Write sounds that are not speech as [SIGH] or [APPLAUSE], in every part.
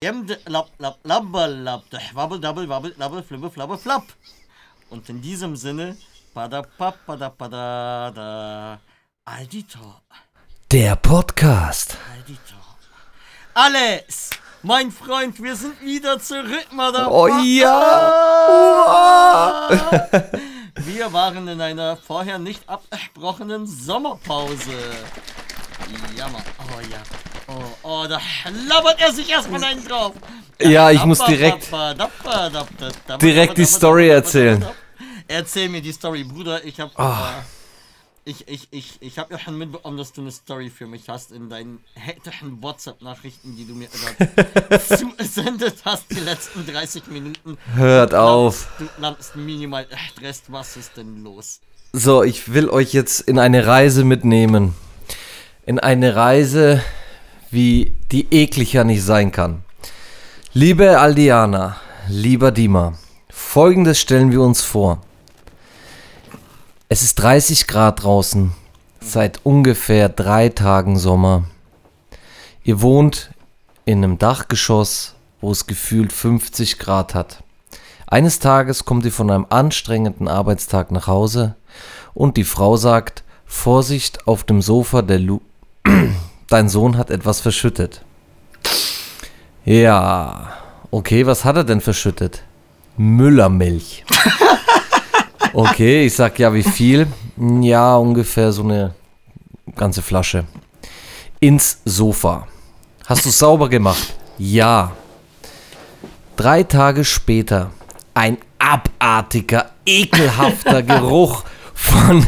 Wabbel, double, wabbel, wabbel, flibbe, flabbe, flap. Und in diesem Sinne, pada, pada, pada, da, Alditor. Der Podcast. Alditor. Alles! Mein Freund, wir sind wieder zurück, Madame. Oh ja! Wir waren in einer vorher nicht abgesprochenen Sommerpause. Ja, Mann. Oh ja. Oh, oh, da labert er sich erstmal einen drauf. Ja, ich muss direkt, direkt die Story erzählen. Erzähl mir die Story, Bruder. Ich hab, Oh. ich, ich, ich, ich hab ja schon mitbekommen, dass du eine Story für mich hast in deinen hektischen WhatsApp-Nachrichten, die du mir [LAUGHS] zugesendet hast, die letzten 30 Minuten. Hört auf. Du landest minimal Stress. Was ist denn los? So, ich will euch jetzt in eine Reise mitnehmen. In eine Reise, wie die ekliger nicht sein kann. Liebe Aldiana, lieber Dima, folgendes stellen wir uns vor. Es ist 30 Grad draußen, seit ungefähr drei Tagen Sommer. Ihr wohnt in einem Dachgeschoss, wo es gefühlt 50 Grad hat. Eines Tages kommt ihr von einem anstrengenden Arbeitstag nach Hause und die Frau sagt, Vorsicht auf dem Sofa, der Lu [CLEARS THROAT] dein Sohn hat etwas verschüttet. Ja, okay, was hat er denn verschüttet? Müllermilch. [LAUGHS] Okay, ich sag ja, wie viel? Ja, ungefähr so eine ganze Flasche. Ins Sofa. Hast du sauber gemacht? Ja. Drei Tage später ein abartiger, ekelhafter [LAUGHS] Geruch von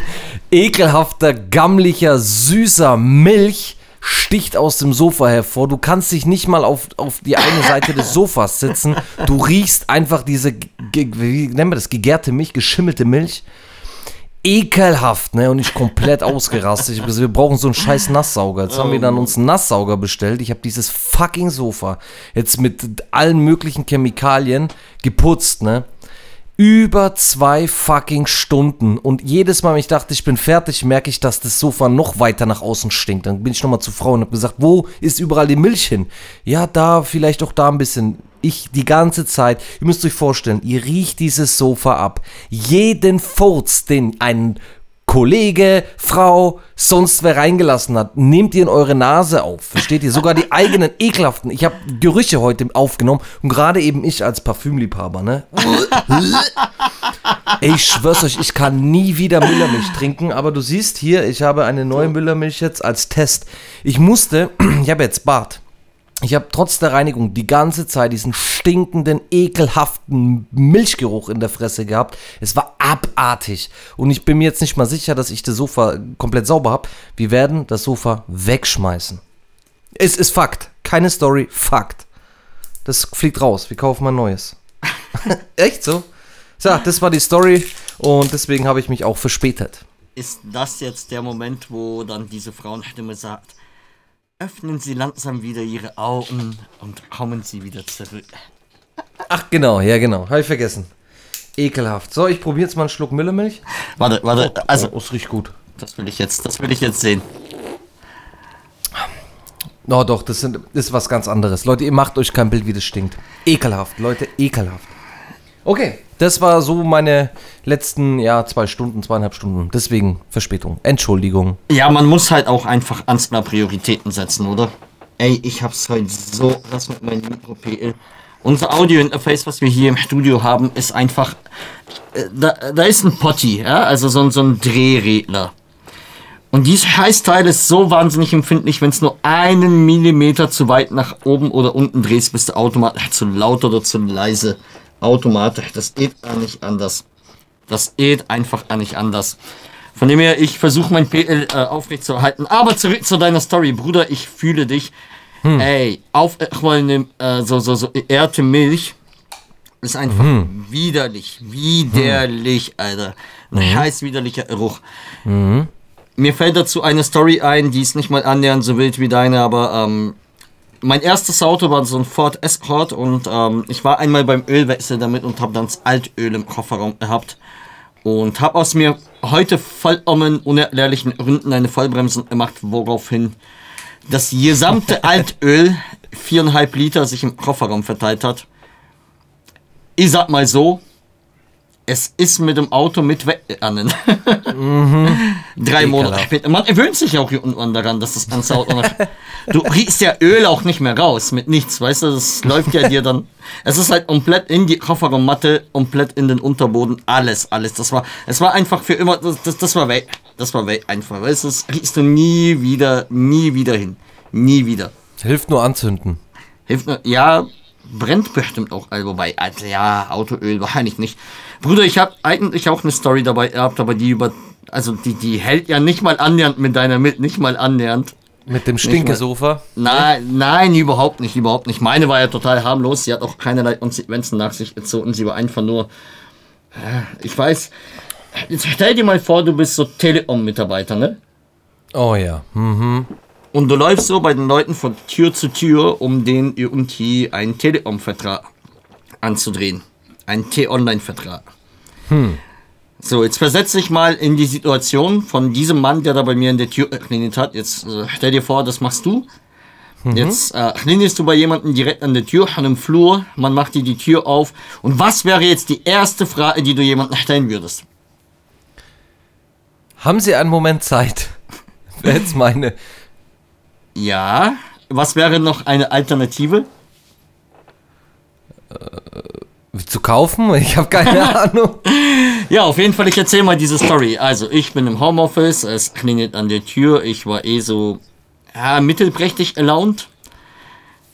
ekelhafter, gammlicher, süßer Milch sticht aus dem Sofa hervor. Du kannst dich nicht mal auf, auf die eine Seite des Sofas sitzen. Du riechst einfach diese, wie nennen wir das, gegärte Milch, geschimmelte Milch. Ekelhaft, ne? Und ich komplett ausgerastet. Ich hab gesagt, wir brauchen so einen scheiß Nasssauger. Jetzt haben wir dann uns einen Nasssauger bestellt. Ich habe dieses fucking Sofa jetzt mit allen möglichen Chemikalien geputzt, ne? Über zwei fucking Stunden. Und jedes Mal, wenn ich dachte, ich bin fertig, merke ich, dass das Sofa noch weiter nach außen stinkt. Dann bin ich nochmal zu Frau und habe gesagt, wo ist überall die Milch hin? Ja, da, vielleicht auch da ein bisschen. Ich die ganze Zeit, ihr müsst euch vorstellen, ihr riecht dieses Sofa ab. Jeden Furz, den ein Kollege, Frau, sonst wer reingelassen hat, nehmt ihr in eure Nase auf. Versteht ihr? Sogar die [LAUGHS] eigenen ekelhaften. Ich habe Gerüche heute aufgenommen und gerade eben ich als Parfümliebhaber, ne? [LAUGHS] Ich schwör's euch, ich kann nie wieder Müllermilch trinken, aber du siehst hier, ich habe eine neue Müllermilch jetzt als Test. Ich musste, [CLEARS THROAT] ich habe jetzt Bart. Ich habe trotz der Reinigung die ganze Zeit diesen stinkenden, ekelhaften Milchgeruch in der Fresse gehabt. Es war abartig. Und ich bin mir jetzt nicht mal sicher, dass ich das Sofa komplett sauber habe. Wir werden das Sofa wegschmeißen. Es ist Fakt. Keine Story, Fakt. Das fliegt raus. Wir kaufen ein neues. [LAUGHS] Echt so? So, das war die Story und deswegen habe ich mich auch verspätet. Ist das jetzt der Moment, wo dann diese Frauenstimme sagt, öffnen Sie langsam wieder Ihre Augen und kommen Sie wieder zurück. Ach genau, ja genau. Habe ich vergessen. Ekelhaft. So, ich probiere jetzt mal einen Schluck Müllermilch. Warte, warte, also, oh, es riecht gut. das will ich jetzt, das will ich jetzt sehen. Oh doch, das, sind, das ist was ganz anderes. Leute, ihr macht euch kein Bild, wie das stinkt. Ekelhaft, Leute, ekelhaft. Okay, das war so meine letzten, ja, zwei Stunden, zweieinhalb Stunden. Deswegen Verspätung. Entschuldigung. Ja, man muss halt auch einfach ans mal Prioritäten setzen, oder? Ey, ich hab's heute so, das mit meinem Mikro PL. Unser Audio-Interface, was wir hier im Studio haben, ist einfach, äh, da, da ist ein Potty, ja, also so, ein- so ein Drehregler. Und dieses Scheißteil ist so wahnsinnig empfindlich, wenn es nur einen Millimeter zu weit nach oben oder unten drehst, bist du automatisch zu laut oder zu leise. Automatisch. Das geht gar nicht anders. Das geht einfach gar nicht anders. Von dem her, ich versuche mein PL äh, aufrechtzuerhalten. Aber zurück zu deiner Story, Bruder, ich fühle dich. Ey, auf äh, mal ne, äh, so, so, so geehrte Milch ist einfach widerlich. Widerlich, Alter. Ein scheiß widerlicher Geruch. Mir fällt dazu eine Story ein, die ist nicht mal annähernd so wild wie deine, aber ähm, mein erstes Auto war so ein Ford Escort und ähm, ich war einmal beim Ölwechsel damit und habe dann das Altöl im Kofferraum gehabt und habe aus mir heute vollkommen unerklärlichen Gründen eine Vollbremsung gemacht, woraufhin das gesamte [LAUGHS] Altöl viereinhalb Liter sich im Kofferraum verteilt hat. Ich sag mal so, es ist mit dem Auto mit weggegangen. [LAUGHS] Drei Monate Ekelhaft. später. Man gewöhnt sich auch irgendwann daran, dass das ganze Auto noch. Du riechst ja Öl auch nicht mehr raus mit nichts, weißt du? Das läuft ja dir dann. Es ist halt komplett in die Kofferraummatte, komplett in den Unterboden, alles, alles. Das war, es war einfach für immer, das, das, das war weg. Das war weg einfach, weißt du? Das riechst du nie wieder, nie wieder hin. Nie wieder. Hilft nur anzünden. Hilft nur, ja, brennt bestimmt auch, also wobei, also ja, Autoöl wahrscheinlich nicht. Bruder, ich habe eigentlich auch eine Story dabei gehabt, aber die über, also die, die hält ja nicht mal annähernd mit deiner mit, nicht mal annähernd. Mit dem Stinkesofa. Nein, nein, überhaupt nicht, überhaupt nicht. Meine war ja total harmlos, sie hat auch keinerlei Konsequenzen nach sich gezogen, sie war einfach nur, äh, ich weiß, jetzt stell dir mal vor, du bist so Telekom-Mitarbeiter, ne? Oh ja. Hm. Und du läufst so bei den Leuten von Tür zu Tür, um den irgendwie einen Telekom-Vertrag anzudrehen. Einen T-Online-Vertrag. So, jetzt versetze ich mal in die Situation von diesem Mann, der da bei mir in der Tür geklingelt hat. Jetzt äh, stell dir vor, das machst du. Jetzt äh, klingelst du bei jemandem direkt an der Tür, an einem Flur. Man macht dir die Tür auf. Und was wäre jetzt die erste Frage, die du jemandem stellen würdest? Haben Sie einen Moment Zeit? Wäre [LAUGHS] jetzt meine. Ja. Was wäre noch eine Alternative? Zu kaufen? [LAUGHS] Ich habe keine [LAUGHS] Ahnung. Ja, auf jeden Fall, ich erzähle mal diese Story. Also, ich bin im Homeoffice, es klingelt an der Tür, ich war eh so ja, mittelprächtig erlaunt.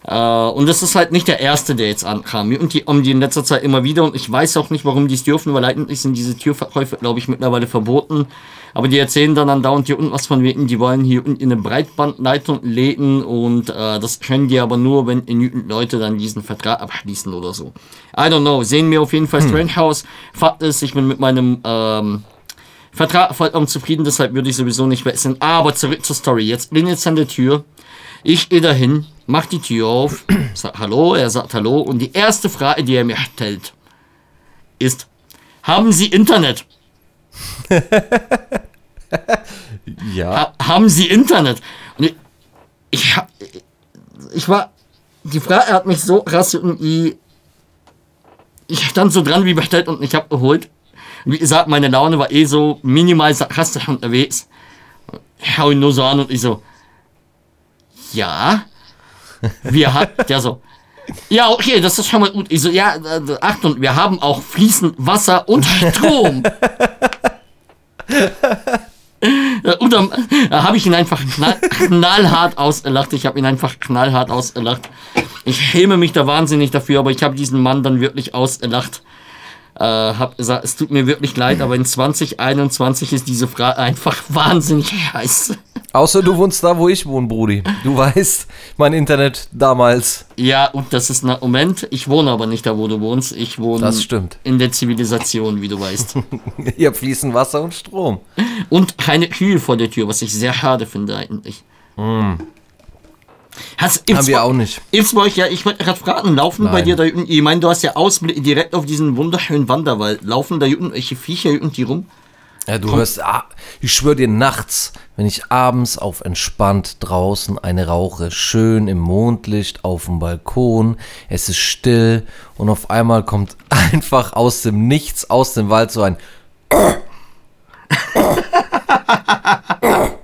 Äh, und das ist halt nicht der erste, der jetzt ankam. Und die um die in letzter Zeit immer wieder. Und ich weiß auch nicht, warum die es dürfen, weil eigentlich sind diese Türverkäufe, glaube ich, mittlerweile verboten. Aber die erzählen dann andauernd hier unten was von wegen, die wollen hier unten in eine Breitbandleitung legen und äh, das können die aber nur, wenn genügend Leute dann diesen Vertrag abschließen oder so. I don't know. Sehen mir auf jeden Fall Strange House. Fakt ist, ich bin mit meinem ähm, Vertrag vollkommen zufrieden, deshalb würde ich sowieso nicht wechseln. Aber zurück zur Story. Jetzt bin jetzt an der Tür. Ich gehe dahin, mach die Tür auf, [CLEARS THROAT] sag Hallo, er sagt Hallo und die erste Frage, die er mir stellt, ist: Haben Sie Internet? [LAUGHS] Ja. Ha haben Sie Internet? Und ich, ich, ich war, die Frage hat mich so krass irgendwie, ich stand so dran wie bestellt und ich habe geholt. Wie gesagt, meine Laune war eh so minimal sarkastisch unterwegs. Ich hau ihn nur so an und ich so, ja, wir hat, der so, ja, okay, das ist schon mal gut. Ich so, ja, äh, Achtung, wir haben auch fließend Wasser und Strom. Äh, Und dann äh, habe ich ihn einfach knall, knallhart ausgelacht. Ich habe ihn einfach knallhart ausgelacht. Ich schäme mich da wahnsinnig dafür, aber ich habe diesen Mann dann wirklich ausgelacht. Äh, hab gesagt, es tut mir wirklich leid, aber in 2021 ist diese Frage einfach [LAUGHS] wahnsinnig heiß. Außer du wohnst da, wo ich wohne, Brudi. Du weißt, mein Internet damals. Ja, und das ist ein Moment. Ich wohne aber nicht da, wo du wohnst. Ich wohne Das stimmt. in der Zivilisation, wie du weißt. [LAUGHS] Habt fließen Wasser und Strom. Und keine Kühe vor der Tür, was ich sehr schade finde eigentlich. Hast. Haben wir auch nicht. Bei euch, ja, ich wollte gerade fragen, laufen bei Nein. dir da unten, ich meine, du hast ja Ausblick direkt auf diesen wunderschönen Wanderwald. Laufen da unten welche Viecher irgendwie rum? Ja, du hörst, ah, ich schwöre dir, nachts, wenn ich abends auf entspannt draußen eine rauche, schön im Mondlicht auf dem Balkon, es ist still und auf einmal kommt [LAUGHS] einfach aus dem Nichts, aus dem Wald so ein [LAUGHS] [LAUGHS]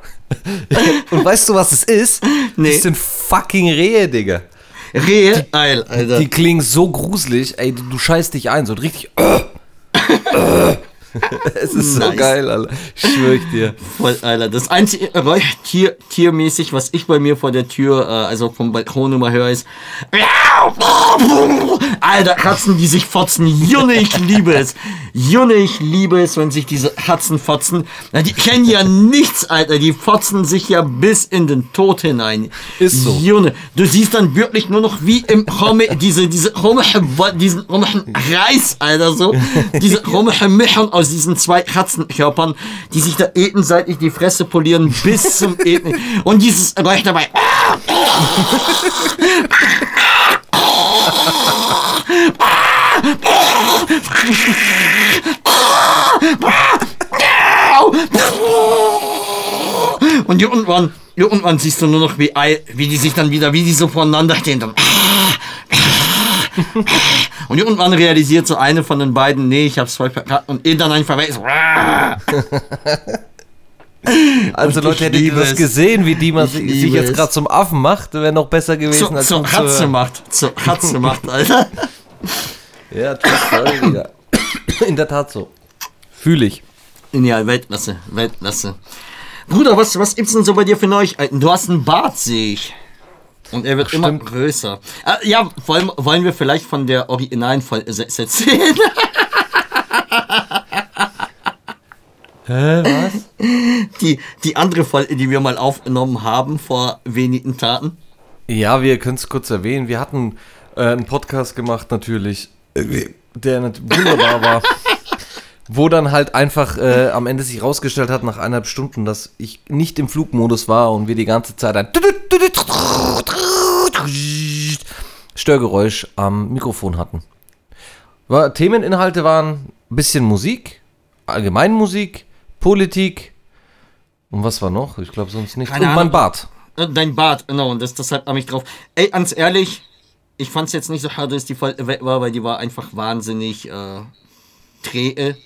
[LAUGHS] Und weißt du, was es ist? Nee. Das sind fucking Rehe, Digga. Rehe, Eil, Alter. Die klingen so gruselig, ey, du, du scheißt dich ein, so richtig. [LAUGHS] es ist so Nice. geil, Alter. Ich schwöre ich dir. Voll, Alter. Das einzige Geräusch Tier, tiermäßig, was ich bei mir vor der Tür, äh, also vom Balkon immer höre, ist. Alter, Katzen, die sich fotzen. Junge, ich liebe es. Junge, ich liebe es, wenn sich diese Katzen fotzen. Na, Die kennen ja nichts, Alter. Die fotzen sich ja bis in den Tod hinein. Ist so. Junge, du siehst dann wirklich nur noch wie im Romme, diese, diese diesen Reis, Alter, so. Diese Mischung aus diesen zwei Katzenkörpern, die sich da gegenseitig die Fresse polieren bis zum Eten. Und dieses Geräusch dabei. Und Und irgendwann, irgendwann siehst du nur noch, wie, wie die sich dann wieder, wie die so voneinander stehen. Dann. [LAUGHS] Und irgendwann realisiert so eine von den beiden, nee, ich hab's voll verkackt. Und ihn dann einfach weg. so, [LAUGHS] Also Und Leute, ich hättet ihr das es. gesehen, wie die man Ich sich, jetzt gerade zum Affen macht, wäre noch besser gewesen Zur, als zur uns zu Katze hören. macht. Zur Katze macht, Alter. [LAUGHS] Ja, Digga. In der Tat so. Fühle ich. Ja, Weltklasse, Weltklasse. Bruder, was, was gibt's denn so bei dir für Neuigkeiten? Du hast einen Bart, sehe ich. Und er wird Ach, immer stimmt. größer. Äh, ja, wollen, wollen wir vielleicht von der originalen Folge erzählen? [LAUGHS] Hä, was? Die, die andere Folge, die wir mal aufgenommen haben vor wenigen Tagen. Ja, wir können es kurz erwähnen. Wir hatten äh, einen Podcast gemacht natürlich, der nat- wunderbar war. [LAUGHS] Wo dann halt einfach äh, am Ende sich rausgestellt hat, nach eineinhalb Stunden, dass ich nicht im Flugmodus war und wir die ganze Zeit ein Störgeräusch am Mikrofon hatten. War, Themeninhalte waren ein bisschen Musik, Allgemeinmusik, Politik und was war noch? Ich glaube sonst nicht. Keine und mein. Bart. Äh, Dein Bart, genau, und das, deshalb habe ich drauf. Ey, ganz ehrlich, ich fand es jetzt nicht so schade, dass die Folge weg war, weil die war einfach wahnsinnig äh, träge.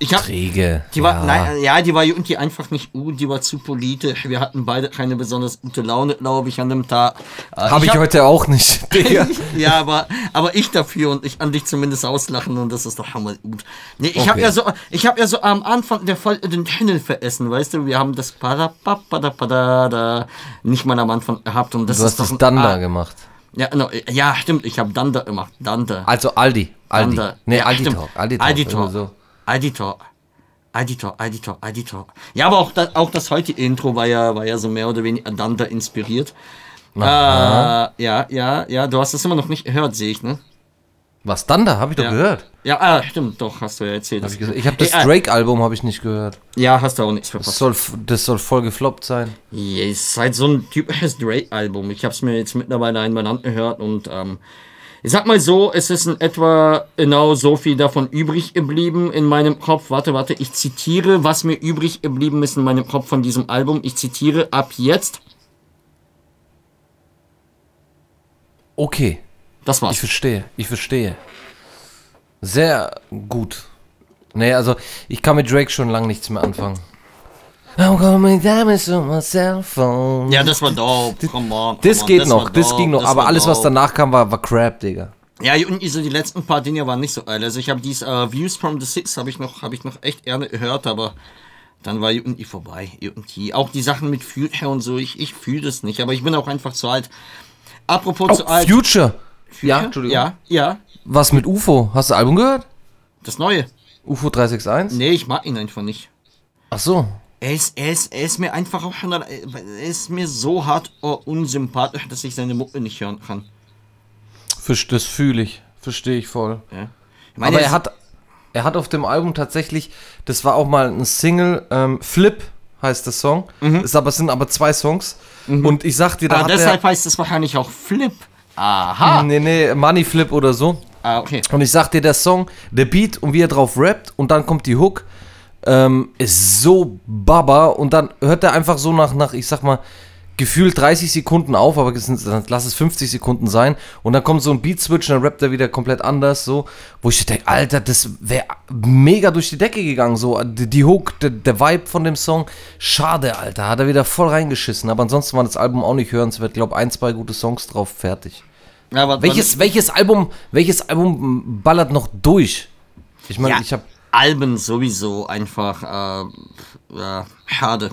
Ich hab, Träge. Die war, ja. nein, ja, die war irgendwie einfach nicht gut, die war zu politisch. Wir hatten beide keine besonders gute Laune, glaube ich, an dem Tag. Äh, Habe ich, hab- heute auch nicht, [LAUGHS] Digga. ja, aber, aber ich dafür und ich kann dich zumindest auslachen und das ist doch hammer gut. Nee, ich habe Okay. ja so, ich habe ja so am Anfang der Folge den Channel veressen, weißt du? Wir haben das da nicht mal am Anfang gehabt und das Du ist hast doch das Danda ah, gemacht. Ja, genau, ja, stimmt, ich habe Danda gemacht, Danda. Also Aldi. Aldi. Danda. Nee, Ja, Aldi stimmt. Talk. Aldi Talk. Aldi Talk. So. Aldi Talk, Aldi Talk. Ja, aber auch das, auch das heutige Intro war ja, war ja so mehr oder weniger Danda inspiriert. Äh, ja, ja, ja, du hast es immer noch nicht gehört, sehe ich, ne? Was Danda? Habe ich doch Ja. gehört. Ja, ah, stimmt, doch, hast du ja erzählt. Hab ich ich habe das äh, Drake-Album habe ich nicht gehört. Ja, hast du auch nichts Das verpasst. soll, das soll voll gefloppt sein. Ja, es ist halt so ein typisches Drake-Album. Ich habe es mir jetzt mittlerweile einmal angehört und ähm, ich sag mal so, es ist in etwa genau so viel davon übrig geblieben in meinem Kopf. Warte, warte, ich zitiere, was mir übrig geblieben ist in meinem Kopf von diesem Album. Ich zitiere ab jetzt. Okay, Das ich war's. verstehe. Ich verstehe. Sehr gut. Nee, also ich kann mit Drake schon lange nichts mehr anfangen. I'm coming down to my cell phone. Ja, das war dope. Come on, come Das on, geht war noch, das dope, ging noch. das Aber alles, was danach kam, war, war Crap, Digga. Ja, und so die letzten paar Dinge waren nicht so geil. Also ich habe dies äh, Views from the Six habe ich noch habe ich noch echt gerne gehört, aber dann war irgendwie vorbei irgendwie. Auch die Sachen mit Future und so, ich ich fühle das nicht, aber ich bin auch einfach zu alt. Apropos Oh, zu alt. Future. Ja, Future? Entschuldigung. Ja, ja, Was mit UFO? Hast du das Album gehört? das neue. UFO 361? Nee, ich mag ihn einfach nicht. Ach so. Er ist, er ist, er ist mir einfach auch er ist mir so hart oh, unsympathisch, dass ich seine Mucke nicht hören kann. Das fühle ich. Verstehe ich voll. Ja. Ich meine, Aber er hat, er hat auf dem Album tatsächlich, das war auch mal ein Single, ähm, Flip heißt der Song. Ist aber, es sind aber zwei Songs. Und ich sag dir, da ah, deshalb heißt es wahrscheinlich auch Flip. Aha. nee, nee, Money Flip oder so. Ah, okay. Und ich sag dir, der Song, der Beat und wie er drauf rappt und dann kommt die Hook, ähm, ist so baba und dann hört er einfach so nach, nach, ich sag mal, gefühlt 30 Sekunden auf, aber lass es 50 Sekunden sein und dann kommt so ein Beat-Switch und dann rappt er wieder komplett anders, so, wo ich denke, Alter, das wäre mega durch die Decke gegangen, so, die, die Hook, der, der Vibe von dem Song, schade, Alter, hat er wieder voll reingeschissen, aber ansonsten war das Album auch nicht hörenswert, glaub, ein, zwei gute Songs drauf, fertig. Ja, aber Welches, welches Album, welches Album ballert noch durch? Ich meine, Ja, ich habe Alben sowieso einfach äh, ja, schade.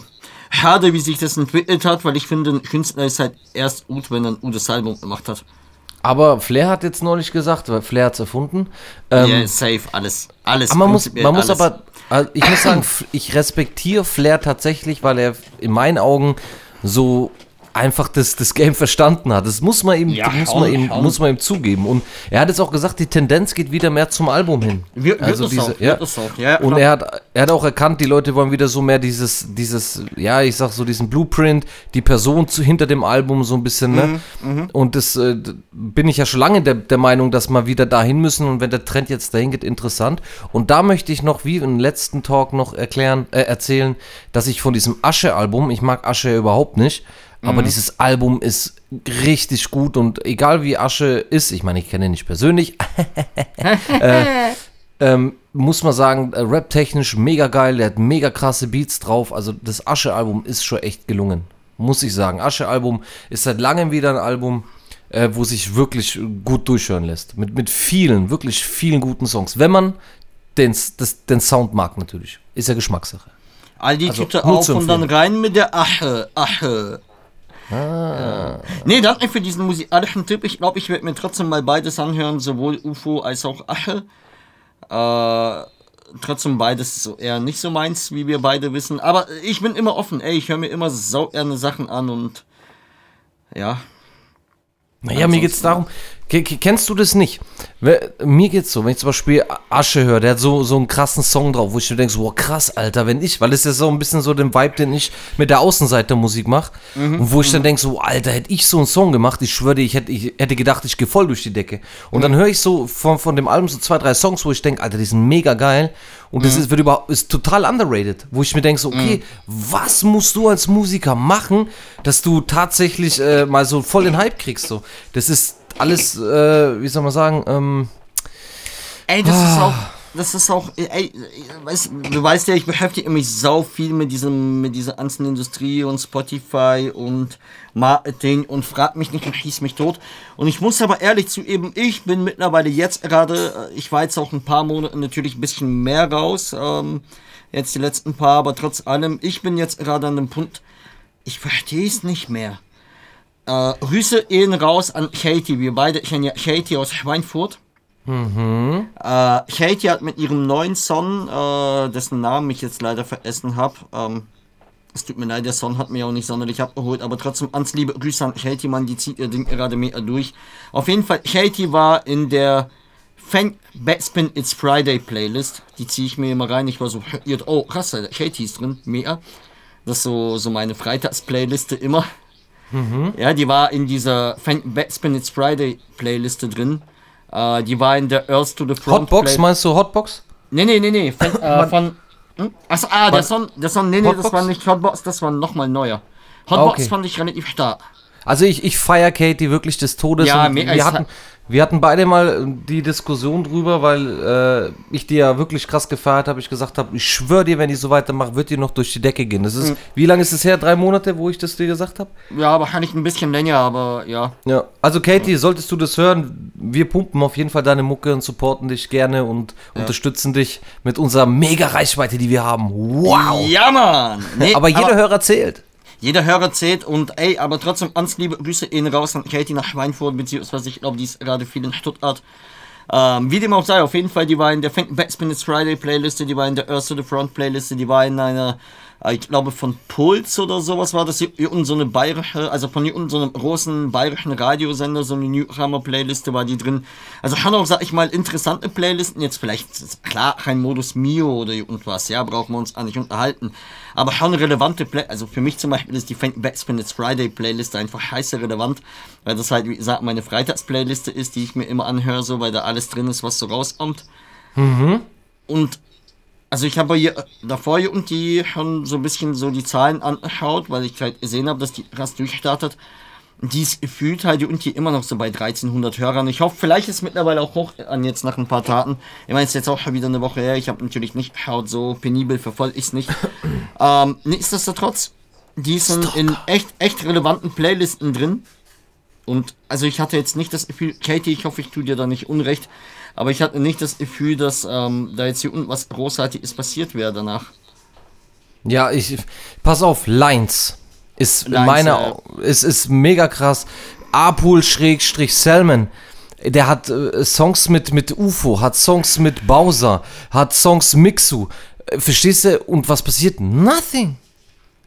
Schade, wie sich das entwickelt hat, weil ich finde, ein Künstler ist halt erst gut, wenn er ein gutes Album gemacht hat. aber Flair hat jetzt neulich gesagt, weil Flair hat's erfunden. Ähm, Ja, safe, alles. Alles. aber man muss, man muss alles. aber, also ich muss sagen, ich respektiere Flair tatsächlich, weil er in meinen Augen so einfach das, das Game verstanden hat. Das muss man ihm, Ja, muss schon, man ihm, schon. muss man ihm zugeben. Und er hat jetzt auch gesagt, die Tendenz geht wieder mehr zum Album hin. Wird- wird es auch, ja. wird es auch, ja, Und er hat, er hat auch erkannt, die Leute wollen wieder so mehr dieses, dieses, ja, ich sag so diesen Blueprint, die Person zu, hinter dem Album so ein bisschen, ne? Mhm, Und das äh, bin ich ja schon lange der, der Meinung, dass wir wieder dahin müssen und wenn der Trend jetzt dahin geht, interessant. Und da möchte ich noch, wie im letzten Talk noch erklären, äh, erzählen, dass ich von diesem Asche-Album, ich mag Asche überhaupt nicht, aber Mhm. dieses Album ist richtig gut und egal wie Asche ist, ich meine, ich kenne ihn nicht persönlich, [LAUGHS] ähm, muss man sagen, äh, rap-technisch mega geil, der hat mega krasse Beats drauf. Also das Asche-Album ist schon echt gelungen, muss ich sagen. Asche-Album ist seit langem wieder ein Album, äh, wo sich wirklich gut durchhören lässt. Mit, mit vielen, wirklich vielen guten Songs. Wenn man den, das, den Sound mag natürlich. Ist ja Geschmackssache. All die Also, Tüte auf und dann rein mit der Ache, Ache. Ja. Nee, danke für diesen musikalischen Tipp. Ich glaube, ich werde mir trotzdem mal beides anhören, sowohl UFO als auch Ache. Äh, trotzdem beides so eher nicht so meins, wie wir beide wissen. Aber ich bin immer offen, ey, ich höre mir immer sau gerne Sachen an und ja. Naja, mir geht's darum, kennst du das nicht? Mir geht's so, wenn ich zum Beispiel Asche höre, der hat so, so einen krassen Song drauf, wo ich mir denke, so, wow, krass, Alter, wenn ich, weil es ist so ein bisschen so den Vibe, den ich mit der Außenseite Musik mache, und wo ich dann denke, so, Alter, hätte ich so einen Song gemacht, ich schwöre dir, ich hätte, ich hätte gedacht, ich gehe voll durch die Decke. Und dann höre ich so von, von dem Album so zwei, drei Songs, wo ich denke, Alter, die sind mega geil. Und das ist, wird überhaupt, ist total underrated, wo ich mir denke, so, okay, was musst du als Musiker machen, dass du tatsächlich äh, mal so voll den Hype kriegst, so. Das ist alles, äh, wie soll man sagen, ähm, Ey, das ist auch, das ist auch, ey, weißt, du weißt ja, ich beschäftige mich sau viel mit diesem, mit dieser ganzen Industrie und Spotify und Marketing und frag mich nicht und schieß mich tot. Und ich muss aber ehrlich zugeben, ich bin mittlerweile jetzt gerade, äh, ich war jetzt auch ein paar Monate natürlich ein bisschen mehr raus, ähm, jetzt die letzten paar, aber trotz allem, ich bin jetzt gerade an dem Punkt, ich verstehe es nicht mehr. Äh, Grüße ihn raus an Katie. Wir beide kennen ja Katie aus Schweinfurt. Äh, Katie hat mit ihrem neuen Song, äh, dessen Namen ich jetzt leider vergessen habe, ähm, es tut mir leid, der Song hat mir auch nicht sonderlich abgeholt, aber trotzdem ans liebe Grüße an Katie, Mann, die zieht ihr Ding gerade mega durch. Auf jeden Fall, Katie war in der Fan Backspin It's Friday Playlist, die ziehe ich mir immer rein. Ich war so, oh krass, Katie ist drin, mega. Das ist so, so meine Freitags-Playliste immer. Ja, die war in dieser Fan Backspin It's Friday Playliste drin. Äh, die war in der Earth to the Front Hotbox, Play- meinst du Hotbox? Nee, nee, nee, nee. Von, [LAUGHS] äh, von hm? Achso, ah, der? Song, der Song, nee, nee, das Hotbox? war nicht Hotbox, das war nochmal neuer. Hotbox Okay. fand ich relativ stark. Also ich, ich feiere Katie wirklich des Todes. Ja, und wir, hatten, hat- wir hatten beide mal die Diskussion drüber, weil äh, ich die ja wirklich krass gefeiert habe. Ich gesagt habe, ich schwöre dir, wenn die so weitermacht, wird die noch durch die Decke gehen. Das ist, Hm. Wie lange ist es her? Drei Monate, wo ich das dir gesagt habe? Ja, wahrscheinlich ein bisschen länger, aber ja. Ja. Also Katie, solltest du das hören, wir pumpen auf jeden Fall deine Mucke und supporten dich gerne und unterstützen dich mit unserer mega Reichweite, die wir haben. Wow! Ja, Mann! Nee, Aber jeder Hörer zählt. Jeder Hörer zählt und ey, aber trotzdem ganz liebe Grüße ihn raus an Katie nach Schweinfurt, beziehungsweise ich glaube, die ist gerade viel in Stuttgart. Ähm, wie dem auch sei, auf jeden Fall, die war in der Backspin It's Friday Playliste, die war in der Earth to the Front Playliste, die war in einer, ich glaube von Puls oder sowas war das, hier unten so eine bayerische, also von hier unten so einem großen bayerischen Radiosender, so eine Newcomer Playliste war die drin. Also schon auch, sag ich mal, interessante Playlisten, jetzt vielleicht, klar, kein Modus Mio oder irgendwas, ja, brauchen wir uns auch nicht unterhalten. Aber schon relevante Play, also für mich zum Beispiel ist die Backspin It's Friday Playliste einfach scheiße relevant, weil das halt, wie gesagt, meine Freitagsplayliste ist, die ich mir immer anhöre, so, weil da alles drin ist, was so rauskommt. Und also ich habe hier davor hier und die schon so ein bisschen so die Zahlen angeschaut, weil ich halt gesehen habe, dass die krass durchstartet. Die ist gefühlt halt die und die immer noch so bei 1300 Hörern. Ich hoffe, vielleicht ist es mittlerweile auch hoch an jetzt nach ein paar Tagen. Ich meine, es ist jetzt auch schon wieder eine Woche her. Ich habe natürlich nicht geschaut, so penibel verfolge ich es nicht. [COUGHS] ähm, nichtsdestotrotz, die sind in echt, echt relevanten Playlisten drin. Und also ich hatte jetzt nicht das Gefühl, Katie, ich hoffe, ich tue dir da nicht unrecht, aber ich hatte nicht das Gefühl, dass ähm, da jetzt hier unten was Großartiges passiert wäre danach. Ja, ich. Pass auf, Lines. Ist Lines, meiner. Ist, ist mega krass. Apul Schrägstrich Selman. Der hat äh, Songs mit, mit UFO, hat Songs mit Bowser, hat Songs Mixu. Äh, verstehst du? Und was passiert? Nothing.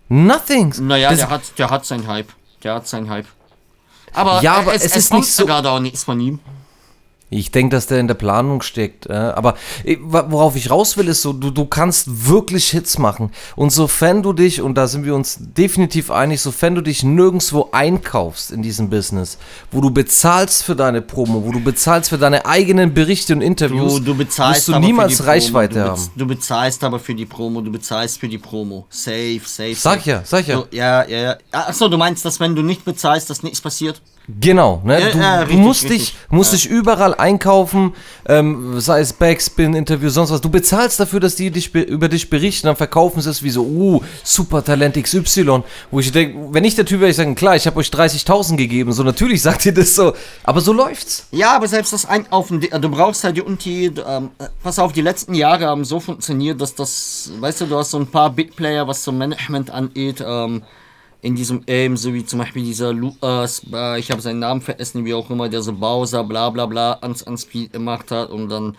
Nothing. Naja, Das- der hat, der hat seinen Hype. Der hat seinen Hype. Aber, Ja, aber es, es es ist nicht kommt so- gerade auch nichts von ihm. Ich denke, dass der in der Planung steckt. Äh, aber äh, worauf ich raus will, ist so, du, du kannst wirklich Hits machen. Und sofern du dich, und da sind wir uns definitiv einig, sofern du dich nirgendwo einkaufst in diesem Business, wo du bezahlst für deine Promo, wo du bezahlst für deine eigenen Berichte und Interviews, Du, du bezahlst wirst du niemals. Reichweite du, haben. du bezahlst aber für die Promo, du bezahlst für die Promo. Safe, safe. Sag safe. ja, sag ja. So, ja, ja, ja. Achso, du meinst, dass wenn du nicht bezahlst, dass nichts passiert? Genau, ne? Ja, du, ja, du richtig, musst richtig. dich, musst dich überall einkaufen, ähm, sei es Backspin, Interview, sonst was. Du bezahlst dafür, dass die dich be- über dich berichten, dann verkaufen sie es wie so, uh, super Talent XY. Wo ich denke, wenn ich der Typ wäre, ich sagen, klar, ich habe euch 30.000 gegeben, so natürlich [LAUGHS] sagt ihr das so, aber so läuft's. Ja, aber selbst das Einkaufen, du brauchst halt die Unti, ähm, äh, pass auf, die letzten Jahre haben so funktioniert, dass das, weißt du, du hast so ein paar Big Player, was so Management angeht, ähm, in diesem Aim, so wie zum Beispiel dieser Lukas, äh, ich habe seinen Namen vergessen, wie auch immer, der so Bowser, bla bla bla, ans, ans Spiel gemacht hat und dann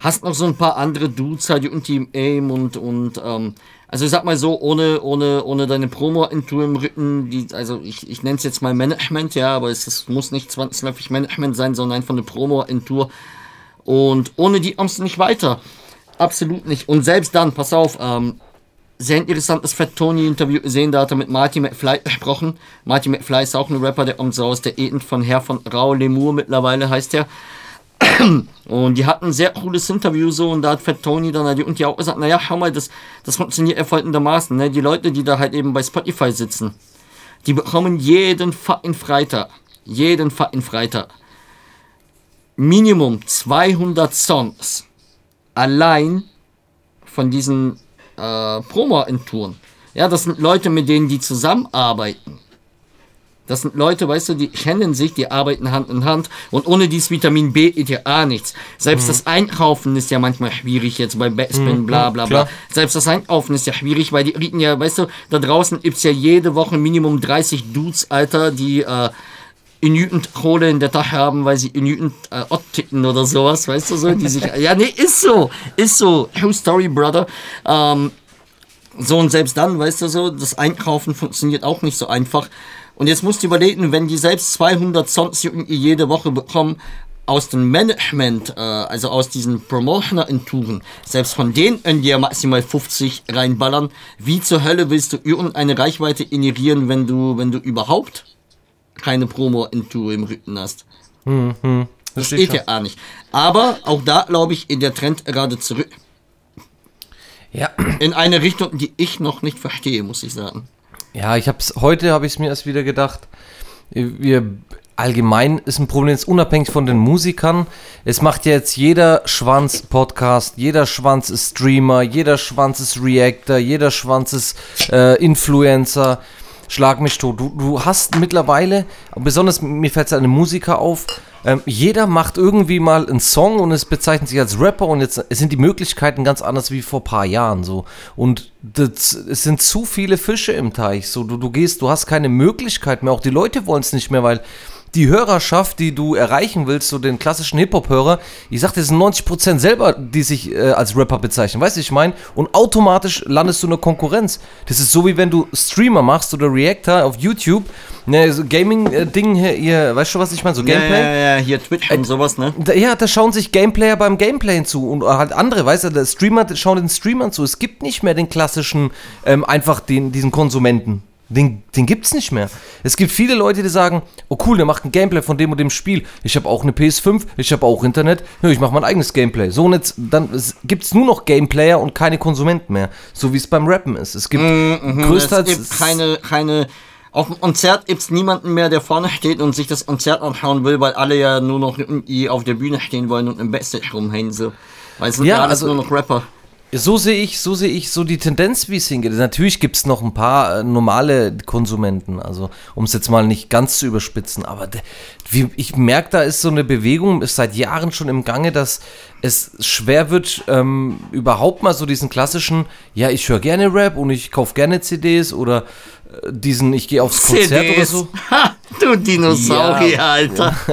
hast noch so ein paar andere Dudes halt, die Unti im Aim und, und, ähm, also ich sag mal so, ohne, ohne, ohne deine Promo-Intour im Rücken, die, also ich, ich nenne es jetzt mal Management, ja, aber es, es muss nicht zwangsläufig Management sein, sondern einfach eine Promo-Intour. Und ohne die kommst du nicht weiter. Absolut nicht. Und selbst dann, pass auf, ähm, sehr interessantes Fat Tony-Interview gesehen, da hat er mit Marty McFly [LAUGHS] gesprochen. Marty McFly ist auch ein Rapper, der kommt so aus der Eden von Herr von Rau Lemur mittlerweile heißt er. [CLEARS THROAT] Und die hatten ein sehr cooles Interview so und da hat Fat Tony dann halt- und die auch gesagt, naja, schau mal, das, das funktioniert ja folgendermaßen. Ne? Die Leute, die da halt eben bei Spotify sitzen, die bekommen jeden fucking Freitag, jeden fucking Freitag Minimum 200 Songs allein von diesen äh, Promo-Touren. Ja, das sind Leute, mit denen die zusammenarbeiten. Das sind Leute, weißt du, die kennen sich, die arbeiten Hand in Hand und ohne dieses Vitamin B geht ja gar nichts. Selbst das Einkaufen ist ja manchmal schwierig jetzt bei Backspin, bla bla bla. klar. Selbst das Einkaufen ist ja schwierig, weil die reden ja, weißt du, da draußen gibt's ja jede Woche Minimum 30 Dudes, Alter, die äh, genügend Kohle in der Tasche haben, weil sie genügend äh, Ott ticken oder sowas, weißt du so, die sich, [LAUGHS] ja nee, ist so, ist so, True Story, Brother. Ähm, so und selbst dann, weißt du so, das Einkaufen funktioniert auch nicht so einfach. Und jetzt musst du überlegen, wenn die selbst 200 Songs irgendwie jede Woche bekommen, aus dem Management, äh, also aus diesen Promotioner-Touren, selbst von denen können die ja maximal 50 reinballern. Wie zur Hölle willst du irgendeine Reichweite generieren, wenn du, wenn du überhaupt keine Promo-Tour im Rücken hast? Das Versteh geht schon. ja auch nicht. Aber auch da glaube ich in der Trend gerade zurück. Ja. In eine Richtung, die ich noch nicht verstehe, muss ich sagen. Ja, ich hab's, heute habe ich es mir erst wieder gedacht. Wir, allgemein ist ein Problem jetzt unabhängig von den Musikern. Es macht ja jetzt jeder Schwanz Podcast, jeder Schwanz ist Streamer, jeder Schwanz ist Reactor, jeder Schwanz ist äh, Influencer. Schlag mich tot. Du, du hast mittlerweile, besonders mir fällt es an Musiker auf, ähm, jeder macht irgendwie mal einen Song und es bezeichnet sich als Rapper und jetzt sind die Möglichkeiten ganz anders wie vor ein paar Jahren so. Und das, es sind zu viele Fische im Teich. So, du, du gehst, du hast keine Möglichkeit mehr. Auch die Leute wollen es nicht mehr, weil die Hörerschaft, die du erreichen willst, so den klassischen Hip-Hop-Hörer, ich sag, das sind 90% selber, die sich äh, als Rapper bezeichnen. Weißt du, ich meine? Und automatisch landest du in der Konkurrenz. Das ist so, wie wenn du Streamer machst oder Reactor auf YouTube, ne, so Gaming-Ding hier, ihr, weißt du, was ich meine? So Gameplay. Ja, ja, ja, hier Twitch und sowas, ne? Da, ja, da schauen sich Gameplayer beim Gameplay zu und halt andere, weißt du, der Streamer schauen den Streamern zu. Es gibt nicht mehr den klassischen, ähm, einfach den, diesen Konsumenten. Den, den gibt's nicht mehr. Es gibt viele Leute, die sagen, oh cool, der macht ein Gameplay von dem und dem Spiel. Ich habe auch eine PS5, ich habe auch Internet, ja, ich mache mein eigenes Gameplay. So und jetzt, dann es- gibt's nur noch Gameplayer und keine Konsumenten mehr. So wie es beim Rappen ist. Es gibt größtenteils... Es gibt keine, keine. Auf dem Konzert gibt es niemanden mehr, der vorne steht und sich das Konzert anschauen will, weil alle ja nur noch irgendwie auf der Bühne stehen wollen und im Backstage rumhängen. So. Weil es sind Ja, ja, alles also- nur noch Rapper. So sehe ich, so sehe ich so die Tendenz, wie es hingeht. Natürlich gibt es noch ein paar äh, normale Konsumenten, also um es jetzt mal nicht ganz zu überspitzen, aber wie, ich merke, da ist so eine Bewegung, ist seit Jahren schon im Gange, dass es schwer wird, ähm, überhaupt mal so diesen klassischen, ja, ich höre gerne Rap und ich kaufe gerne CDs oder diesen, ich gehe aufs Konzert oder so. Ha, du Dinosaurier, Ja. Alter. [LAUGHS]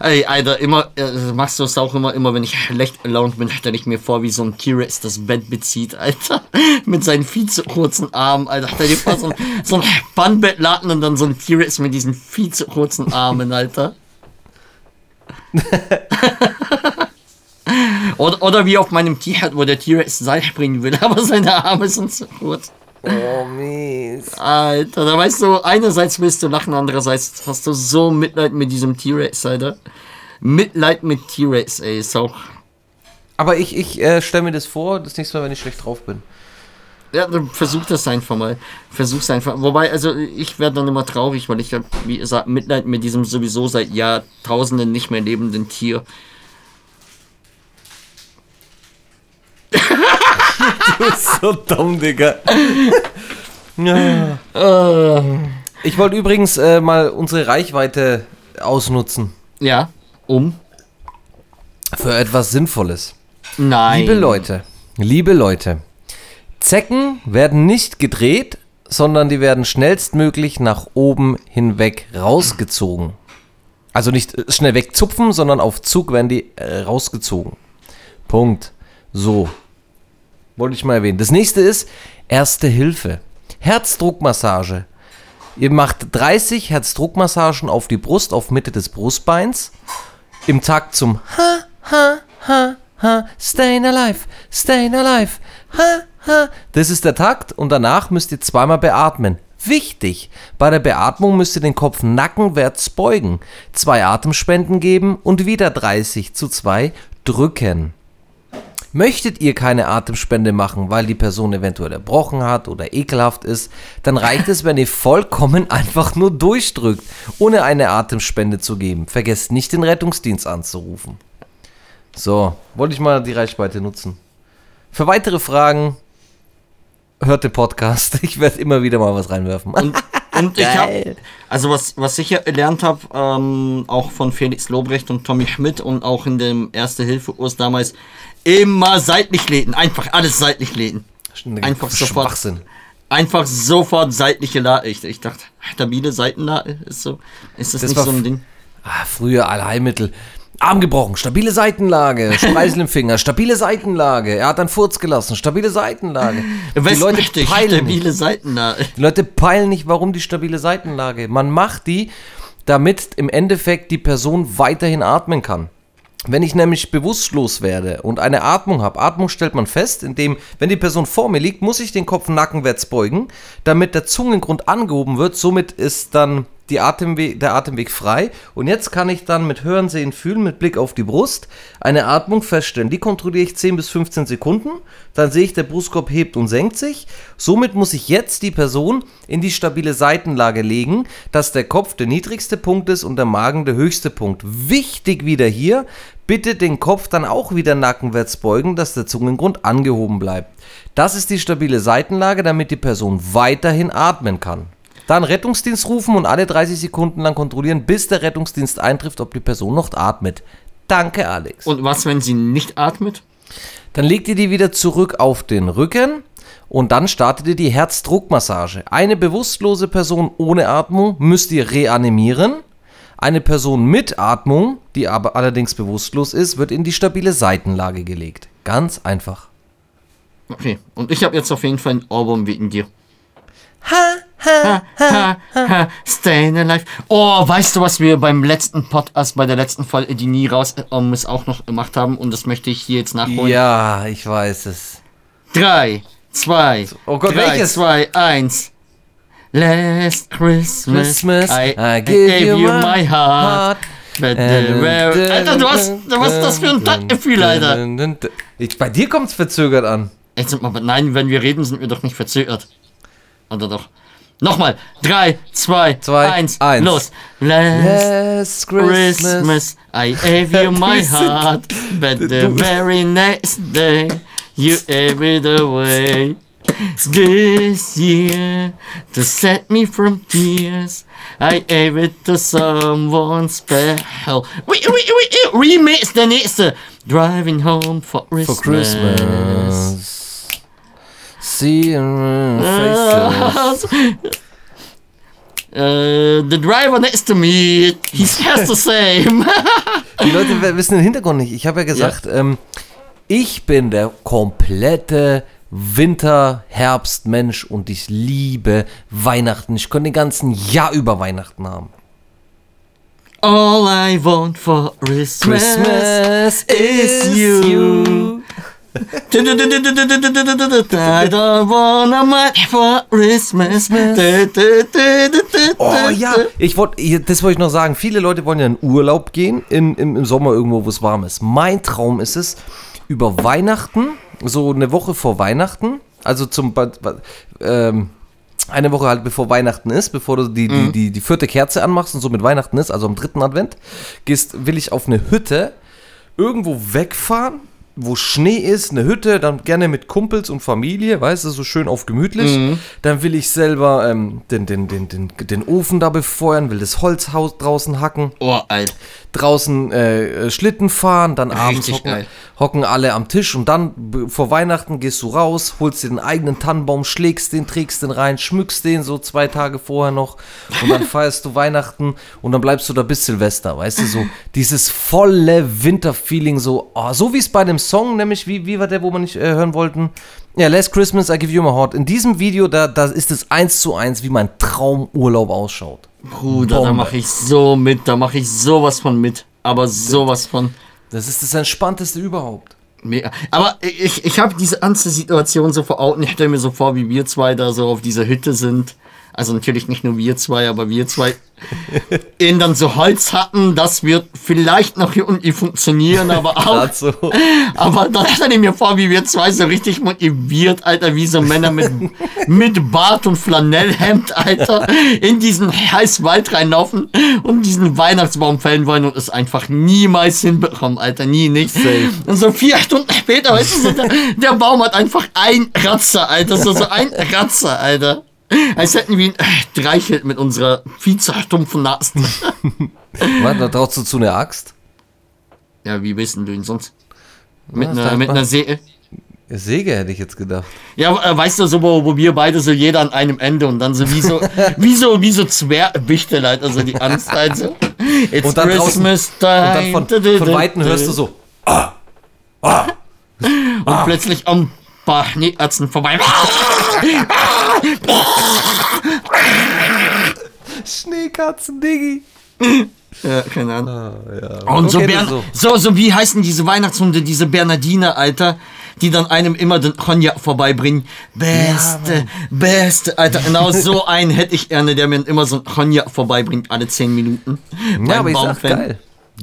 Ey, Alter, immer, äh, machst du es auch immer, immer wenn ich schlecht erlaunt bin, stelle ich mir vor, wie so ein T-Rex das Bett bezieht, Alter. [LAUGHS] Mit seinen viel zu kurzen Armen, Alter. Stell dir vor, so ein, so ein Spannbettlaken und dann so ein T-Rex mit diesen viel zu kurzen Armen, Alter. [LAUGHS] oder, oder wie auf meinem T-Shirt, wo der T-Rex Seil springen will, [LAUGHS] aber seine Arme sind zu kurz. Oh, mies. Alter, da weißt du, einerseits willst du lachen, andererseits hast du so Mitleid mit diesem T-Rex, Alter. Mitleid mit T-Rex, ey, ist auch. Aber ich, ich äh, stelle mir das vor, das nächste Mal, wenn ich schlecht drauf bin. Ja, dann versuch das einfach mal. Versuch's einfach. Wobei, also ich werde dann immer traurig, weil ich hab, wie gesagt, Mitleid mit diesem sowieso seit Jahrtausenden nicht mehr lebenden Tier. Du bist so dumm, Digga. ja. Ich wollte übrigens äh, mal unsere Reichweite ausnutzen. ja, um? Für etwas Sinnvolles. Nein. Liebe Leute, liebe Leute, Zecken werden nicht gedreht, sondern die werden schnellstmöglich nach oben hinweg rausgezogen. Also nicht äh, schnell wegzupfen, sondern auf Zug werden die äh, rausgezogen. Punkt. So. Wollte ich mal erwähnen. Das nächste ist Erste Hilfe. Herzdruckmassage. Ihr macht 30 Herzdruckmassagen auf die Brust, auf Mitte des Brustbeins. Im Takt zum Ha, ha, ha, ha, staying alive, staying alive, ha, ha. Das ist der Takt und danach müsst ihr zweimal beatmen. Wichtig, bei der Beatmung müsst ihr den Kopf nackenwärts beugen, zwei Atemspenden geben und wieder 30 zu 2 drücken. Möchtet ihr keine Atemspende machen, weil die Person eventuell erbrochen hat oder ekelhaft ist, dann reicht es, wenn ihr vollkommen [LAUGHS] einfach nur durchdrückt, ohne eine Atemspende zu geben. Vergesst nicht den Rettungsdienst anzurufen. So, wollte ich mal die Reichweite nutzen. Für weitere Fragen hört den Podcast. Ich werde immer wieder mal was reinwerfen. Und, und ich habe, also was, was ich ja gelernt habe, ähm, auch von Felix Lobrecht und Tommy Schmidt und auch in dem Erste-Hilfe-Kurs damals, immer seitlich lehnen. Einfach alles seitlich lehnen. Einfach sofort. Schwachsinn. Einfach sofort seitliche Lage. Ich, ich dachte, stabile Seitenlage ist so, ist das, Das nicht so ein Ding? Ah, früher Allheilmittel. Arm gebrochen, stabile Seitenlage, [LAUGHS] Streisel im Finger, stabile Seitenlage. Er hat einen Furz gelassen, stabile Seitenlage. [LAUGHS] Die Leute Westmächtig, peilen nicht. stabile Seitenlage. Die Leute peilen nicht, warum die stabile Seitenlage. Man macht die, damit im Endeffekt die Person weiterhin atmen kann. Wenn ich nämlich bewusstlos werde und eine Atmung habe, Atmung stellt man fest, indem, wenn die Person vor mir liegt, muss ich den Kopf nackenwärts beugen, damit der Zungengrund angehoben wird. Somit ist dann die Atemweg, der Atemweg frei. Und jetzt kann ich dann mit Hören, Sehen, Fühlen, mit Blick auf die Brust eine Atmung feststellen. Die kontrolliere ich 10 bis 15 Sekunden. Dann sehe ich, der Brustkorb hebt und senkt sich. Somit muss ich jetzt die Person in die stabile Seitenlage legen, dass der Kopf der niedrigste Punkt ist und der Magen der höchste Punkt. Wichtig wieder hier, bitte den Kopf dann auch wieder nackenwärts beugen, dass der Zungengrund angehoben bleibt. Das ist die stabile Seitenlage, damit die Person weiterhin atmen kann. Dann Rettungsdienst rufen und alle 30 Sekunden lang kontrollieren, bis der Rettungsdienst eintrifft, ob die Person noch atmet. Danke, Alex. Und was, wenn sie nicht atmet? Dann legt ihr die wieder zurück auf den Rücken und dann startet ihr die Herzdruckmassage. Eine bewusstlose Person ohne Atmung müsst ihr reanimieren. Eine Person mit Atmung, die aber allerdings bewusstlos ist, wird in die stabile Seitenlage gelegt. Ganz einfach. Okay, und ich habe jetzt auf jeden Fall einen Ohrwurm wegen dir. Ha, ha, Ha, ha, staying alive. Oh, weißt du, was wir beim letzten Podcast, bei der letzten Folge, die nie raus ähm, ist, auch noch gemacht haben? Und das möchte ich hier jetzt nachholen. Ja, ich weiß es. Drei, zwei, Oh Gott, drei, welches? zwei, eins. Last Christmas, Christmas, I, I gave, you my heart. But the very- Alter, du hast, was ist das für ein Taktgefühl, Alter? Ich, bei dir kommt's verzögert an. Jetzt sind wir, aber nein, wenn wir reden, sind wir doch nicht verzögert. Oder doch? Nochmal. Drei, zwei, Zwei, eins, eins. los. Last Last Christmas, I gave you [LAUGHS] my heart, but the [LAUGHS] very next day, you gave it away. This year, to set me from tears, I gave it to someone special. Wait, wait, wait, remix der nächste. Uh, driving home for Christmas. For Christmas. See faces. [LAUGHS] Äh, the driver next to me, he says the same. [LAUGHS] Die Leute wissen den Hintergrund nicht. Ich habe ja gesagt, ähm, ich bin der komplette Winter, Herbst, Mensch und ich liebe Weihnachten. Ich könnte den ganzen Jahr über Weihnachten haben. All I want for Christmas, is you. I don't wanna much for Christmas. Oh ja, ich wollte, das wollte ich noch sagen. Viele Leute wollen ja in Urlaub gehen, in, im, im Sommer irgendwo, wo es warm ist. Mein Traum ist es, über Weihnachten, so eine Woche vor Weihnachten, also zum, ähm, eine Woche halt bevor Weihnachten ist, bevor du die, die, die, die vierte Kerze anmachst und so mit Weihnachten ist, also am dritten Advent, gehst, will ich auf eine Hütte irgendwo wegfahren, wo Schnee ist, eine Hütte, dann gerne mit Kumpels und Familie, weißt du, so schön auf gemütlich. Dann will ich selber ähm, den, den, den, den, den Ofen da befeuern, will das Holzhaus draußen hacken, Oh, Alter. draußen äh, Schlitten fahren, dann abends Richtig hocken, geil. hocken alle am Tisch und dann vor Weihnachten gehst du raus, holst dir den eigenen Tannenbaum, schlägst den, trägst den rein, schmückst den so zwei Tage vorher noch und dann [LAUGHS] feierst du Weihnachten und dann bleibst du da bis Silvester, weißt du, so dieses volle Winterfeeling, so, oh, so wie es bei dem Song, nämlich, wie, wie war der, wo wir nicht äh, hören wollten? Ja, Last Christmas, I Give You My Heart. In diesem Video, da, da ist es eins zu eins, wie mein Traumurlaub ausschaut. Bruder, da Bombe. mache ich so mit, da mache ich sowas von mit. Aber sowas von. Das ist das Entspannteste überhaupt. Mega. Aber ich, ich habe diese ganze Situation so vor Augen. Ich stelle mir so vor, wie wir zwei da so auf dieser Hütte sind. Also natürlich nicht nur wir zwei, aber wir zwei [LAUGHS] in dann so Holz hatten. Das wird vielleicht noch irgendwie funktionieren, aber [LAUGHS] auch. So. Aber dann stelle ich mir vor, wie wir zwei so richtig motiviert, Alter, wie so Männer mit, mit Bart und Flanellhemd, Alter, in diesen heißen Wald reinlaufen und diesen Weihnachtsbaum fällen wollen und es einfach niemals hinbekommen, Alter, nie, nicht. Safe. Und so vier Stunden später, weißt du, so der, der Baum hat einfach ein Ratzer, Alter, so, so ein Ratzer, Alter. Als hätten wir ihn äh, streichelt mit unserer viel zu stumpfen Nase. [LAUGHS] Was, da traust du zu einer Axt? Ja, wie wissen du ihn sonst? Mit, einer, mit einer Säge. Säge hätte ich jetzt gedacht. Ja, äh, weißt du, so, wo, wo wir beide so jeder an einem Ende und dann so wie so, [LAUGHS] wie so, wie so Zwergwichtel halt, also die Angst halt so. It's Und dann draußen- Christmas Und dann time. von, von Weitem hörst du so. Und plötzlich am paar Schneeärzten vorbei. Schneekatzen, Diggi. ja, keine Ahnung. ja. Und so, Okay, Bern, so. so, so, wie heißen diese Weihnachtshunde, diese Bernardiner, Alter, die dann einem immer den Cognac vorbeibringen. Beste, beste, Alter, genau so einen hätte ich gerne, der mir immer so ein Cognac vorbeibringt, alle 10 Minuten. Ja, Beim aber ich sag Baumfällen. geil.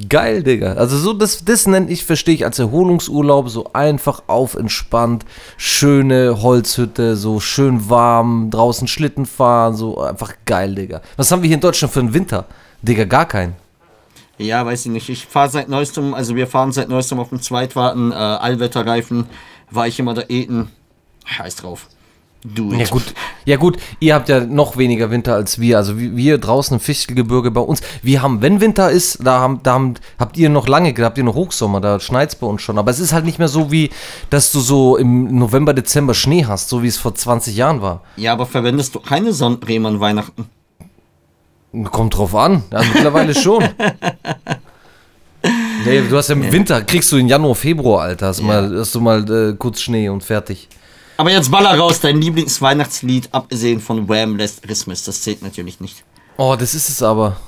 Geil, Digga. Also so, das, das nenne ich, verstehe ich als Erholungsurlaub, so einfach auf entspannt, schöne Holzhütte, so schön warm, draußen Schlitten fahren, so einfach geil, Digga. Was haben wir hier in Deutschland für einen Winter? Digga, gar keinen. Ja, weiß ich nicht. Ich fahre seit neuestem, also wir fahren seit neuestem auf dem Zweitwarten, äh, Allwetterreifen, da eten. Scheiß drauf. Du Ja gut, ja gut, ihr habt ja noch weniger Winter als wir. Also wir, draußen im Fichtelgebirge bei uns, wir haben, wenn Winter ist, da, haben, da haben, habt ihr noch lange, habt ihr noch Hochsommer, da schneit's bei uns schon. Aber es ist halt nicht mehr so wie, dass du so im November, Dezember Schnee hast, so wie es vor 20 Jahren war. Ja, aber verwendest du keine Sonnencreme an Weihnachten? Kommt drauf an, ja, mittlerweile schon. [LAUGHS] Nee, du hast ja im Winter, kriegst du in Januar, Februar, Alter, hast, mal, hast du mal äh, kurz Schnee und fertig. Aber jetzt baller raus, dein Lieblingsweihnachtslied, abgesehen von Wham! Last Christmas, das zählt natürlich nicht. Oh, das ist es aber.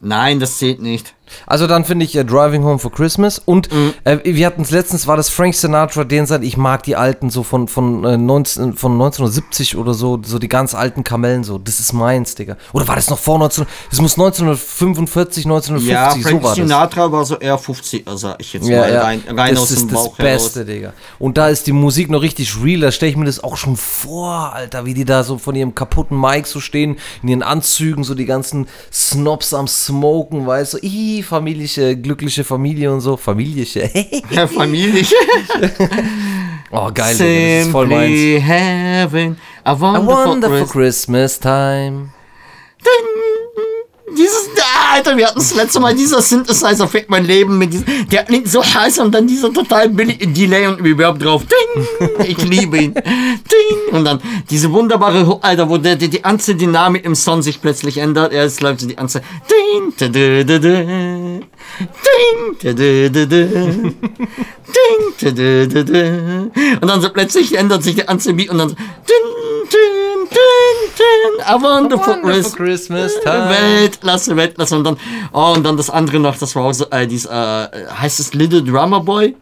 Nein, das zählt nicht. Also dann finde ich äh, Driving Home for Christmas und äh, wir hatten es letztens, war das Frank Sinatra, den sein, ich mag die alten so von, von, äh, 19, von 1970 oder so, so die ganz alten Kamellen so, das ist meins, Digga. Oder war das noch vor 19, das muss 1945, 1950, Ja, so Frank war das. Sinatra war so eher 50er, sag ich jetzt Ja, mal, ja. rein, rein das aus ist dem das Bauch Beste, heraus. Digga. Und da ist die Musik noch richtig real. Da stelle ich mir das auch schon vor, Alter, wie die da so von ihrem kaputten Mic so stehen, in ihren Anzügen, so die ganzen Snobs am Smoken, weißt du, ih, familie, glückliche Familie und so. Familie. [LAUGHS] Ja, Familie. [LAUGHS] oh, geil, Digga, das ist voll meins. Simply heaven, a A wonderful, wonderful Christmas. Christmas time. Dieses, ah, Alter, wir hatten das letzte Mal, dieser Synthesizer fickt mein Leben mit diesem, der klingt so scheiße und dann dieser total billige Delay und überhaupt drauf, ding, ich liebe ihn, ding, und dann diese wunderbare, Alter, wo der, die, die ganze Dynamik im Song sich plötzlich ändert, er ist läuft so die ganze, ding, da, da, da, da, ding, da, da, da, da. Ding. Und dann so plötzlich ändert sich der ganze Beat und dann so, ding, ding, ding, ding, a wonderful, Christmas. Christmas time. Weltklasse, Weltklasse. Und dann, oh, und dann das andere noch, das war auch so, äh, dies, äh, heißt es Little Drummer Boy?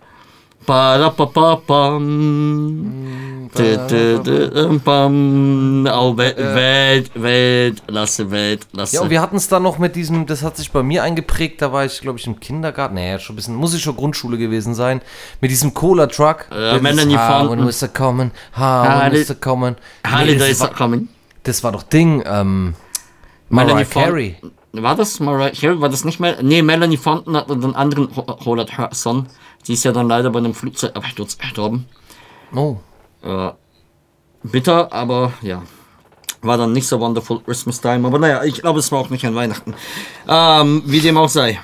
Bam. Oh, Welt, Welt, Weltklasse, Weltklasse. Ja, und wir hatten es dann noch mit diesem, das hat sich bei mir eingeprägt, da war ich, glaube ich, im Kindergarten, naja, schon ein bisschen, muss ich schon Grundschule gewesen sein, mit diesem Cola-Truck. Ja, Melanie Fountain. Mr. Common, Holi- Mr. Common. Are war, coming. das war doch Ding, ähm, Melanie Fountain. Carey. War das Mariah Carey? War das nicht mehr? Nee, Melanie Fonten hat einen anderen Roland Hudson. Die ist ja dann leider bei einem Flugzeugabsturz gestorben. Oh, Äh, bitter, aber ja. War dann nicht so wonderful Christmas Time. Aber naja, ich glaube, es war auch nicht an Weihnachten. Ähm, wie dem auch sei.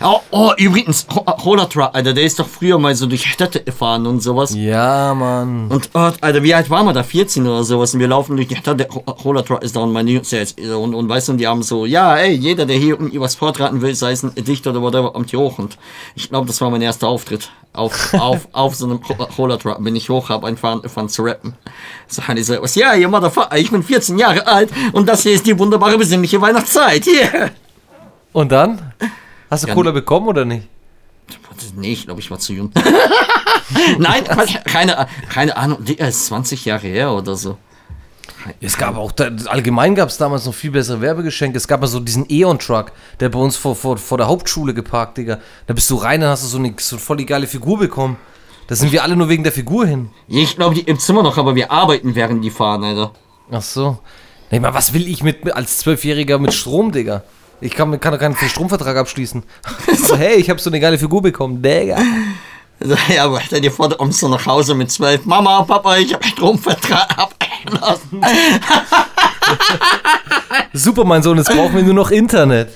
Oh, oh übrigens, Roland Alter, der ist doch früher mal so durch Städte gefahren und sowas. ja, Mann. Und, oh, Alter, wie alt waren wir da? 14 oder sowas. Und wir laufen durch die Stadt. Der Roller Truck ist da und meine Jungs jetzt. Und, und weißt du, und die haben so, ja, ey, jeder, der hier irgendwie was vortragen will, sei es ein Dichter oder whatever, kommt hier hoch. Und ich glaube, das war mein erster Auftritt. Auf, [LAUGHS] auf, auf so einem Roller Truck bin ich hoch, hab einfach angefangen zu rappen. So, und ich so, was, ja, ihr Motherfucker, ich bin 14 Jahre alt und das hier ist die wunderbare, besinnliche Weihnachtszeit. [LAUGHS] Hier. Und dann? Hast du Ja, Cola bekommen oder nicht? Nee, ich glaube, ich war zu jung. [LAUGHS] Nein, [LAUGHS] keine, keine Ahnung, Digga, ist 20 Jahre her oder so. Es gab auch, allgemein gab es damals noch viel bessere Werbegeschenke. Es gab mal so diesen Eon-Truck, der bei uns vor, vor, vor der Hauptschule geparkt, Digga. Da bist du rein, dann hast du so eine, so voll die geile Figur bekommen. Da sind wir alle nur wegen der Figur hin. Ich glaube, die gibt's immer noch, aber wir arbeiten, während die fahren, Alter. Ach so. Nee, mal, was will ich mit, mit als Zwölfjähriger mit Strom, Digga? Ich kann, kann doch keinen Stromvertrag abschließen. [LAUGHS] Aber hey, ich habe so eine geile Figur bekommen, Digga. Also, ja, aber stell dir vor, du kommst so nach Hause mit zwölf. Mama, Papa, ich habe Stromvertrag abgeschlossen. [LAUGHS] Super, mein Sohn, jetzt brauchen wir nur noch Internet.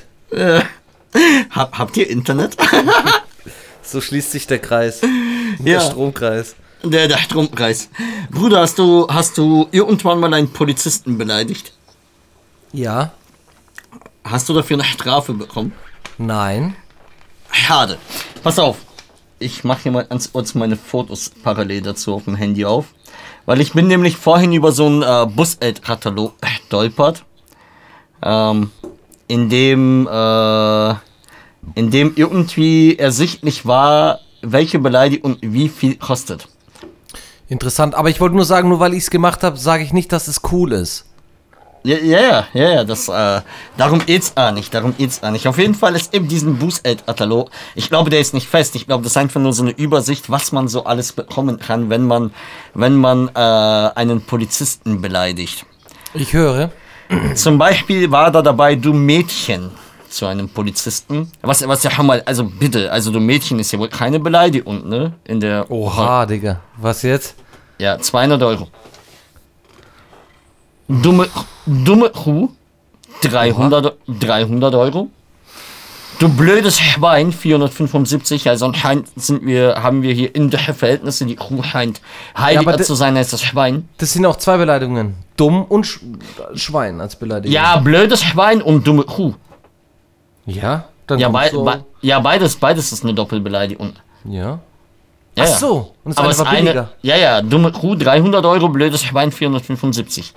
Hab, habt ihr Internet? [LAUGHS] So schließt sich der Kreis. Ja. Der Stromkreis. Der, der Stromkreis. Bruder, hast du, hast du irgendwann mal einen Polizisten beleidigt? Ja. Hast du dafür eine Strafe bekommen? Nein. Schade. Pass auf. Ich mache hier mal ganz kurz meine Fotos parallel dazu auf dem Handy auf. Weil ich bin nämlich vorhin über so einen äh, Buseld-Katalog stolpert. Ähm, in dem, äh, in dem irgendwie ersichtlich war, welche Beleidigung wie viel kostet. Interessant, aber ich wollte nur sagen, nur weil ich es gemacht habe, sage ich nicht, dass es cool ist. Ja, ja, ja, ja, das, äh, darum geht's auch nicht, darum geht's auch nicht. Auf jeden Fall ist eben diesen Bußgeldkatalog, ich glaube, der ist nicht fest, ich glaube, das ist einfach nur so eine Übersicht, was man so alles bekommen kann, wenn man, wenn man, äh, einen Polizisten beleidigt. Ich höre. Zum Beispiel war da dabei, du Mädchen zu einem Polizisten. Was, was ja schon mal, also bitte, also du Mädchen ist ja wohl keine Beleidigung, ne? In der, Oha, Digga. Was jetzt? ja, 200 Euro. Dumme, dumme Kuh, 300, 300 Euro. Du blödes Schwein, 475. Also anscheinend sind wir, haben wir hier indische Verhältnisse. Die Kuh scheint heiliger de- zu sein als das Schwein. Das sind auch zwei Beleidigungen. Dumm und Sch Schwein als Beleidigung. Ja, blödes Schwein und dumme Kuh. Ja? Dann Ja, bei, du- bei, ja beides, beides ist eine Doppelbeleidigung. Ja. Ja, Ach ja. so. Und das Aber eine es war eine, billiger. ja, ja, dumme Kuh 300 Euro, blödes Schwein 475.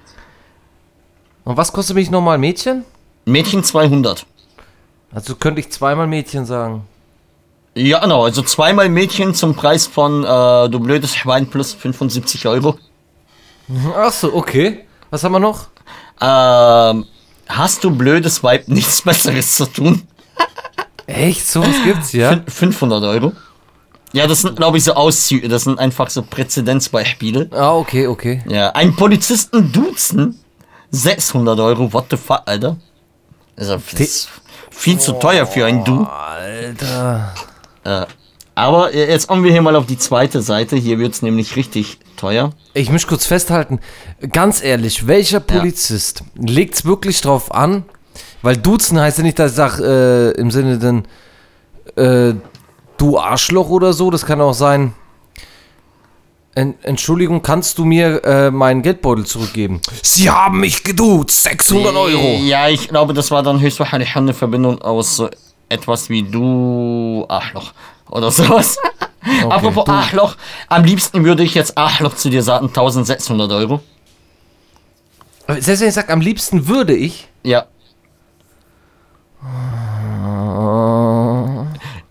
Und was kostet mich nochmal Mädchen? Mädchen 200. Also könnte ich zweimal Mädchen sagen. Ja, genau, also zweimal Mädchen zum Preis von äh, du blödes Schwein plus 75 Euro. Ach so, okay. Was haben wir noch? Ähm, hast du blödes Weib nichts Besseres zu tun? Echt? Sowas gibt's, ja? Fün- 500 Euro. Ja, das sind, glaube ich, so Auszüge, das sind einfach so Präzedenzbeispiele. Ah, okay, okay. Ja, ein Polizisten duzen, 600 Euro, what the fuck, Alter? Also, das ist viel zu teuer für ein Du. Alter. Äh, aber äh, jetzt kommen wir hier mal auf die zweite Seite, hier wird's nämlich richtig teuer. Ich muss kurz festhalten, ganz ehrlich, welcher Polizist legt's wirklich drauf an, Weil duzen heißt ja nicht, dass ich sag, äh, im Sinne denn, äh, du Arschloch oder so. Das kann auch sein, Entschuldigung, kannst du mir äh, meinen Geldbeutel zurückgeben? Sie haben mich geduzt, 600 Euro. Ja, ich glaube, das war dann höchstwahrscheinlich eine Verbindung aus so etwas wie du Arschloch oder sowas. [LAUGHS] Apropos du- Arschloch, am liebsten würde ich jetzt Arschloch zu dir sagen, 1600 Euro. Selbst wenn ich sag, am liebsten würde ich. Ja.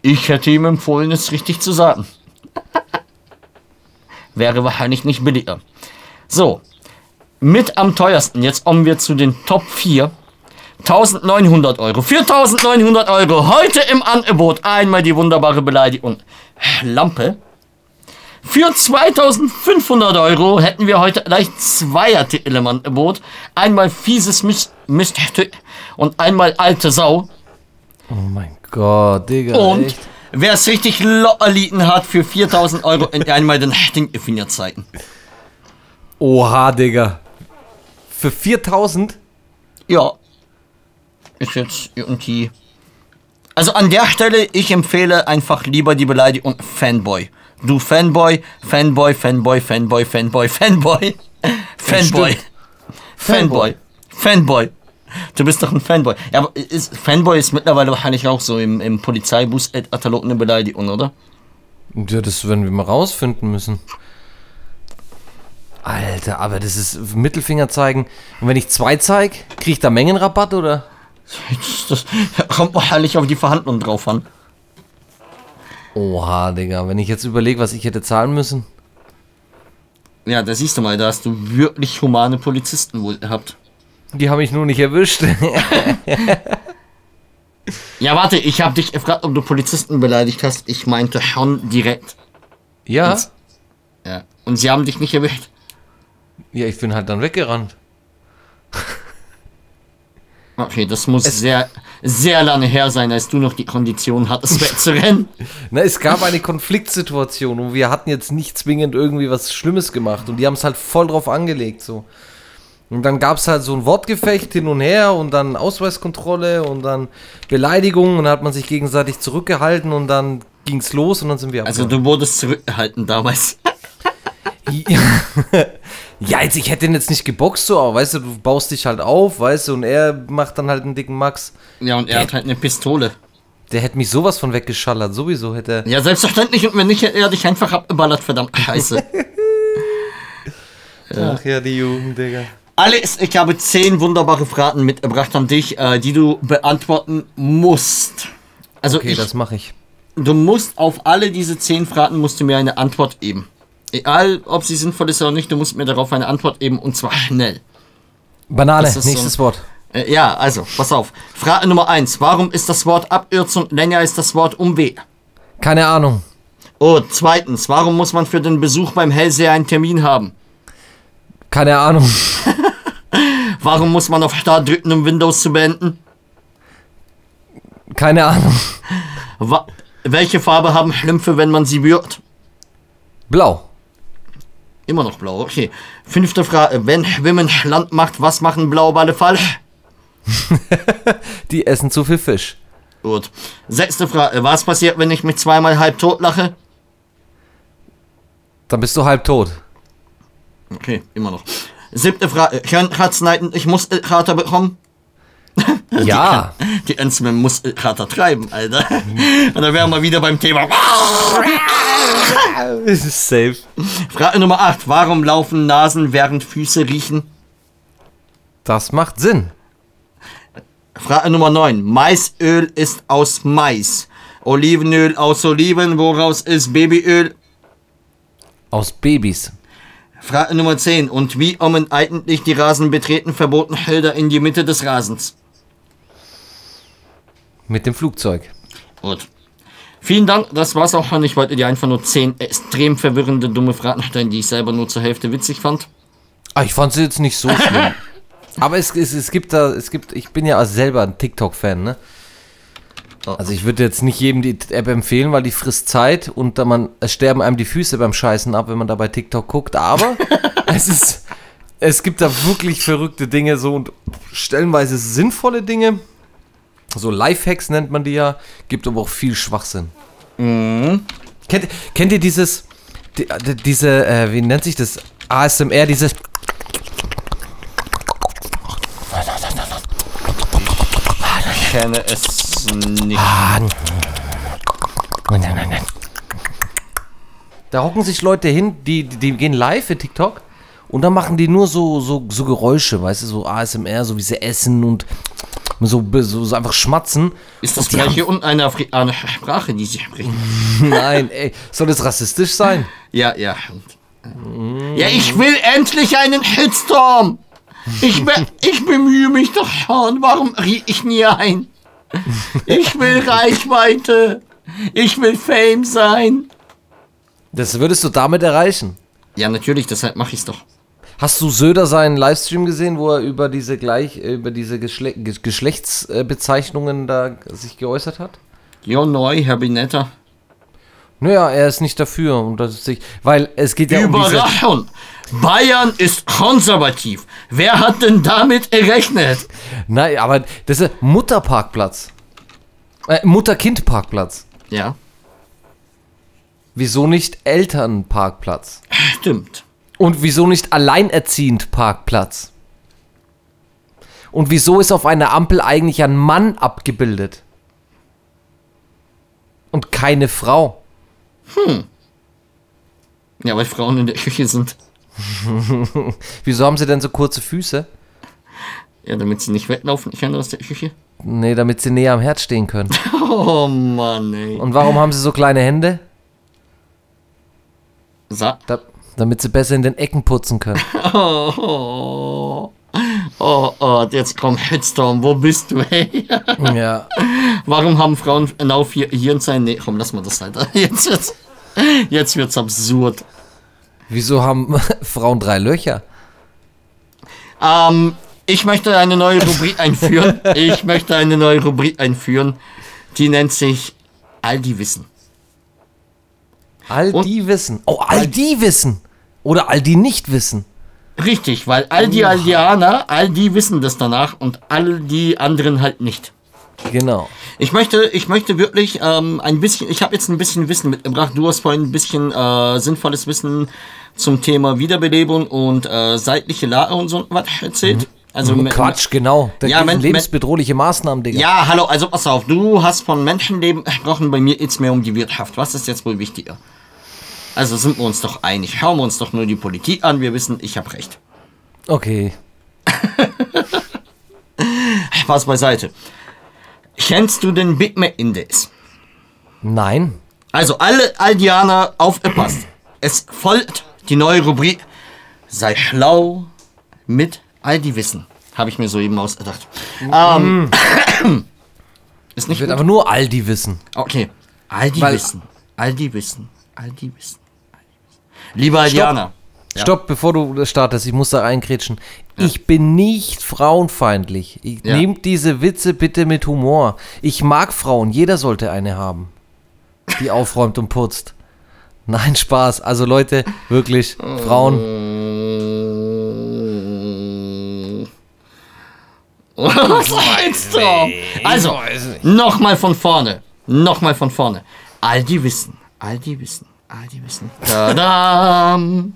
Ich hätte ihm empfohlen, es richtig zu sagen. Wäre wahrscheinlich nicht billiger. So, mit am teuersten, jetzt kommen wir zu den Top 4. 1900 Euro. Für 1900 Euro heute im Angebot einmal die wunderbare Beleidigung Lampe. Für 2500 Euro hätten wir heute gleich zwei Artikel im Angebot. Einmal fieses Mist, Mist und einmal alte Sau. Oh mein Gott, Digga. Und echt? Wer es richtig locker liegen hat, für 4000 Euro in einmal den Heading definiert Zeiten. Oha, Digga. Für 4000? Ja. Ist jetzt irgendwie. Also an der Stelle, ich empfehle einfach lieber die Beleidigung Fanboy. Du Fanboy, Fanboy, Fanboy, Fanboy, Fanboy, Fanboy, Fanboy. Fanboy. Fanboy. Fanboy. Fanboy. Du bist doch ein Fanboy. Ja, aber ist, Fanboy ist mittlerweile wahrscheinlich auch so im, im Polizeibus-Katalog eine Beleidigung, oder? Ja, das werden wir mal rausfinden müssen. Alter, aber das ist Mittelfinger zeigen. Und wenn ich zwei zeig, krieg ich da Mengenrabatt oder? Das kommt wahrscheinlich auf die Verhandlungen drauf an. Oha, Digga. Wenn ich jetzt überlege, was ich hätte zahlen müssen. Ja, da siehst du mal, da hast du wirklich humane Polizisten wohl gehabt. Die haben mich nur nicht erwischt. [LAUGHS] Ja, warte, ich habe dich gefragt, ob du Polizisten beleidigt hast. Ich meinte schon direkt. ja? Ja. Und sie haben dich nicht erwischt. Ja, ich bin halt dann weggerannt. [LAUGHS] Okay, das muss sehr, sehr lange her sein, als du noch die Kondition hattest, [LAUGHS] wegzurennen. Na, es gab eine Konfliktsituation und wir hatten jetzt nicht zwingend irgendwie was Schlimmes gemacht und die haben es halt voll drauf angelegt so. Und dann gab es halt so ein Wortgefecht hin und her und dann Ausweiskontrolle und dann Beleidigung und dann hat man sich gegenseitig zurückgehalten und dann ging's los und dann sind wir Also abgehauen. du wurdest zurückgehalten damals. Ja, jetzt, ich hätte ihn jetzt nicht geboxt so, aber weißt du, du baust dich halt auf, weißt du, und er macht dann halt einen dicken Max. Ja, und er hat halt eine Pistole. Der hätte mich sowas von weggeschallert, sowieso hätte er. Ja, selbstverständlich. Und wenn nicht, hätte er dich einfach abgeballert, verdammt scheiße. [LAUGHS] Ach ja, die Jugend, Digga. Alles, ich habe zehn wunderbare Fragen mitgebracht an dich, äh, die du beantworten musst. Also Okay, ich, das mache ich. du musst auf alle diese zehn Fragen musst du mir eine Antwort geben. Egal, ob sie sinnvoll ist oder nicht, du musst mir darauf eine Antwort geben und zwar schnell. Banane, ist so- nächstes Wort. Äh, ja, also, pass auf. Frage Nummer eins. Warum ist das Wort Abkürzung länger als das Wort Umweg? Keine Ahnung. Oh, zweitens. Warum muss man für den Besuch beim Hellseher einen Termin haben? Keine Ahnung. [LAUGHS] Warum muss man auf Start drücken, um Windows zu beenden? Keine Ahnung. Wa welche Farbe haben Schlümpfe, wenn man sie berührt? Blau. Immer noch blau, okay. Fünfte Frage. Wenn Schwimmen Land macht, was machen Blauballe falsch? [LAUGHS] Die essen zu viel Fisch. Gut. Sechste Frage. Was passiert, wenn ich mich zweimal halb tot lache? Dann bist du halb tot. Okay, immer noch. Siebte Frage. Können Katzen ich Muskelkater bekommen? [LAUGHS] Ja. Die Ents mit dem Muskelkater treiben, Alter. [LAUGHS] Und dann wären wir wieder beim Thema. Es [LAUGHS] ist safe. Frage Nummer 8. Warum laufen Nasen, während Füße riechen? Das macht Sinn. Frage Nummer 9. Maisöl ist aus Mais. Olivenöl aus Oliven. Woraus ist Babyöl? Aus Babys. Frage Nummer 10. Und wie kommen eigentlich die Rasen betreten verboten Schilder in die Mitte des Rasens? Mit dem Flugzeug. Gut. Vielen Dank, das war's auch schon. Ich wollte dir einfach nur 10 extrem verwirrende, dumme Fragen stellen, die ich selber nur zur Hälfte witzig fand. Ah, ich fand sie jetzt nicht so schlimm. [LAUGHS] Aber es, es, es gibt da, es gibt, ich bin ja selber ein TikTok-Fan, ne? Also ich würde jetzt nicht jedem die App empfehlen, weil die frisst Zeit und da man, es sterben einem die Füße beim Scheißen ab, wenn man da bei TikTok guckt. Aber [LAUGHS] es ist, es gibt da wirklich verrückte Dinge so und stellenweise sinnvolle Dinge. So Lifehacks nennt man die ja, gibt aber auch viel Schwachsinn. Mhm. Kennt, kennt ihr dieses, die, die, diese, äh, wie nennt sich das? ASMR, dieses. Ich kenne es nicht. Da hocken sich Leute hin, die, die, die gehen live für TikTok und dann machen die nur so, so, so Geräusche, weißt du, so ASMR, so wie sie essen und so, so, so einfach schmatzen. Ist das Und vielleicht haben- hier unten eine afrikanische Sprache, die sie sprechen? [LAUGHS] Nein, ey, soll das rassistisch sein? Ja, ja. Ja, ich will endlich einen Hitstorm. Ich, be ich bemühe mich doch schon. Warum rie ich nie ein? Ich will Reichweite. Ich will Fame sein. Das würdest du damit erreichen. Ja, natürlich, deshalb mache ich's doch. Hast du Söder seinen Livestream gesehen, wo er über diese gleich äh, über diese Geschle Ge- Geschlechtsbezeichnungen da sich geäußert hat? Jo, neu, Herr Binetta. Naja, er ist nicht dafür und das ist sich, weil es geht ja um diese, Überraschung. Bayern ist konservativ. Wer hat denn damit gerechnet? Nein, aber das ist Mutterparkplatz. Äh, Mutter-Kind-Parkplatz. Ja, Wieso nicht Elternparkplatz? stimmt. Und wieso nicht alleinerziehend Parkplatz? Und wieso ist auf einer Ampel eigentlich ein Mann abgebildet? Und keine Frau? Ja, weil Frauen in der Küche sind. [LAUGHS] Wieso haben sie denn so kurze Füße? Ja, damit sie nicht weglaufen können aus der Küche. Nee, damit sie näher am Herd stehen können. [LAUGHS] Oh Mann, ey. Und warum haben sie so kleine Hände? Sa Da, damit sie besser in den Ecken putzen können. [LAUGHS] oh, oh, oh, jetzt kommt Hitstorm. Wo bist du, hey? ja. Warum haben Frauen genau vier Hirnzellen? Nee, komm, lass mal das halt. Jetzt wird's, jetzt wird's absurd. Wieso haben [LAUGHS] Frauen drei Löcher? Ähm, ich möchte eine neue Rubrik [LAUGHS] einführen. Ich möchte eine neue Rubrik einführen. Die nennt sich All die Wissen. All Und- die wissen. Oh, all die wissen. Oder all die nicht wissen. Richtig, weil all die Aldianer, all die wissen das danach und all die anderen halt nicht. Genau. Ich möchte, ich möchte wirklich ähm, ein bisschen, ich habe jetzt ein bisschen Wissen mitgebracht. Du hast vorhin ein bisschen äh, sinnvolles Wissen zum Thema Wiederbelebung und äh, seitliche Lage und so was erzählt. Also mit- Quatsch, genau. Da Ja, ja, Men- lebensbedrohliche Maßnahmen, Digga. Ja, hallo, also pass auf, du hast von Menschenleben gesprochen, bei mir geht's mehr um die Wirtschaft. Was ist jetzt wohl wichtiger? Also sind wir uns doch einig. Schauen wir uns doch nur die Politik an, wir wissen, ich habe recht. Okay. [LAUGHS] Spaß beiseite. Kennst du den Big Mac Index? Nein. Also alle Aldianer aufgepasst. Es folgt die neue Rubrik Sei schlau mit Aldi Wissen. Habe ich mir soeben ausgedacht. Ähm, [COUGHS] ist nicht Ich will gut? aber nur all die wissen. Okay. Aldi Weil- Wissen. Aldi Wissen. Aldi Wissen. Aldi Wissen. Lieber Aldianer. Ja. Stopp, bevor du startest, ich muss da reingrätschen. Ich bin nicht frauenfeindlich. Ich, Ja. Nehmt diese Witze bitte mit Humor. Ich mag Frauen, jeder sollte eine haben, die [LAUGHS] aufräumt und putzt. Nein, Spaß. Also Leute, wirklich, Frauen, [LAUGHS] Was meinst du? Also, nochmal von vorne. Nochmal von vorne. Aldi Wissen. Aldi Wissen. Aldi Wissen. [LAUGHS] Tadam.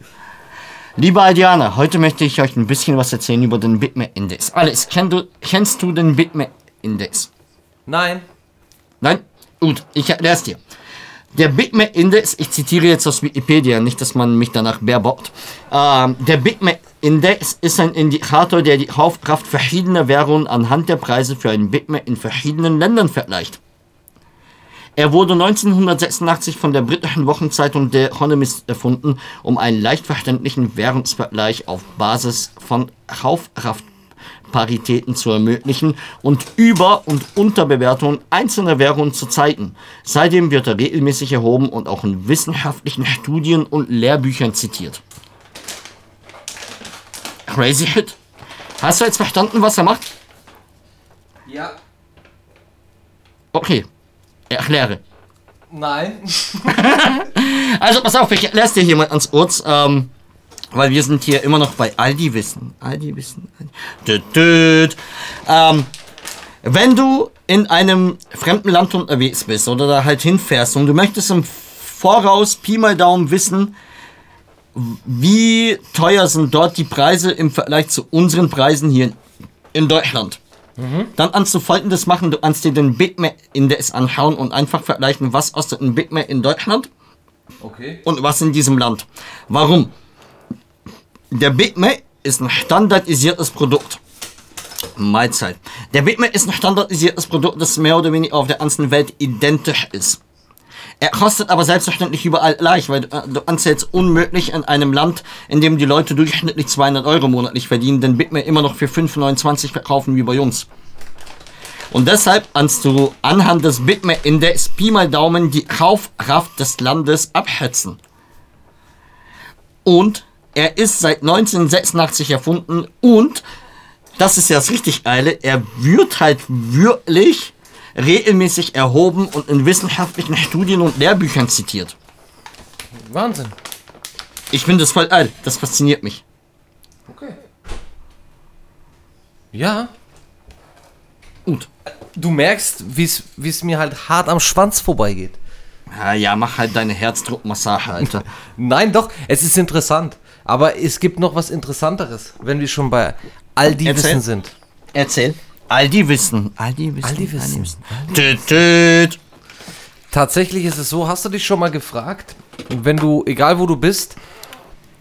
Lieber Aldianer, heute möchte ich euch ein bisschen was erzählen über den Bitmap-Index. Alles, kenn du, kennst du den Bitmap-Index? Nein. Nein? Gut, ich erkläre es dir. Der Bitmap Index, ich zitiere jetzt aus Wikipedia, nicht, dass man mich danach bärbockt. Ähm, der Bitmap Index ist ein Indikator, der die Kaufkraft verschiedener Währungen anhand der Preise für einen Bitmap in verschiedenen Ländern vergleicht. Er wurde 1986 von der britischen Wochenzeitung The Economist erfunden, um einen leicht verständlichen Währungsvergleich auf Basis von Kaufkraftparitäten zu ermöglichen und Über- und Unterbewertungen einzelner Währungen zu zeigen. Seitdem wird er regelmäßig erhoben und auch in wissenschaftlichen Studien und Lehrbüchern zitiert. Crazy Hit. Hast du jetzt verstanden, was er macht? Ja. Okay. Erkläre. Nein. [LAUGHS] Also pass auf, ich erkläre dir hier mal ans kurz, ähm, weil wir sind hier immer noch bei Aldi Wissen. Aldi Wissen. Aldi. Düt, düt. Ähm, Wenn du in einem fremden Land unterwegs bist oder da halt hinfährst und du möchtest im Voraus Pi mal Daumen wissen, wie teuer sind dort die Preise im Vergleich zu unseren Preisen hier in Deutschland. Dann kannst du folgendes machen, du kannst dir den Big Mac Index anschauen und einfach vergleichen, was kostet ein Big Mac in Deutschland Okay. und was in diesem Land. Warum? Der Big Mac ist ein standardisiertes Produkt. Mahlzeit. Der Big Mac ist ein standardisiertes Produkt, das mehr oder weniger auf der ganzen Welt identisch ist. Er kostet aber selbstverständlich überall gleich, weil äh, du jetzt unmöglich in einem Land, in dem die Leute durchschnittlich 200 Euro monatlich verdienen, den Big Mac immer noch für 5,29 verkaufen wie bei uns. Und deshalb kannst du anhand des Big Mac Index Pi mal Daumen die Kaufkraft des Landes abschätzen. Und er ist seit 1986 erfunden und das ist ja das richtig geile, er wird halt wirklich regelmäßig erhoben und in wissenschaftlichen Studien und Lehrbüchern zitiert. Wahnsinn. Ich finde das voll geil, das fasziniert mich. Okay. Ja. Gut. Du merkst, wie es mir halt hart am Schwanz vorbeigeht. Ja, ja, mach halt deine Herzdruckmassage, Alter. [LAUGHS] Nein, doch, es ist interessant. Aber es gibt noch was Interessanteres, wenn wir schon bei all die Erzähl. Wissen sind. Erzähl. All die wissen. All die wissen. All die wissen. Tüt, tüt. Tatsächlich ist es so, hast du dich schon mal gefragt, wenn du, egal wo du bist,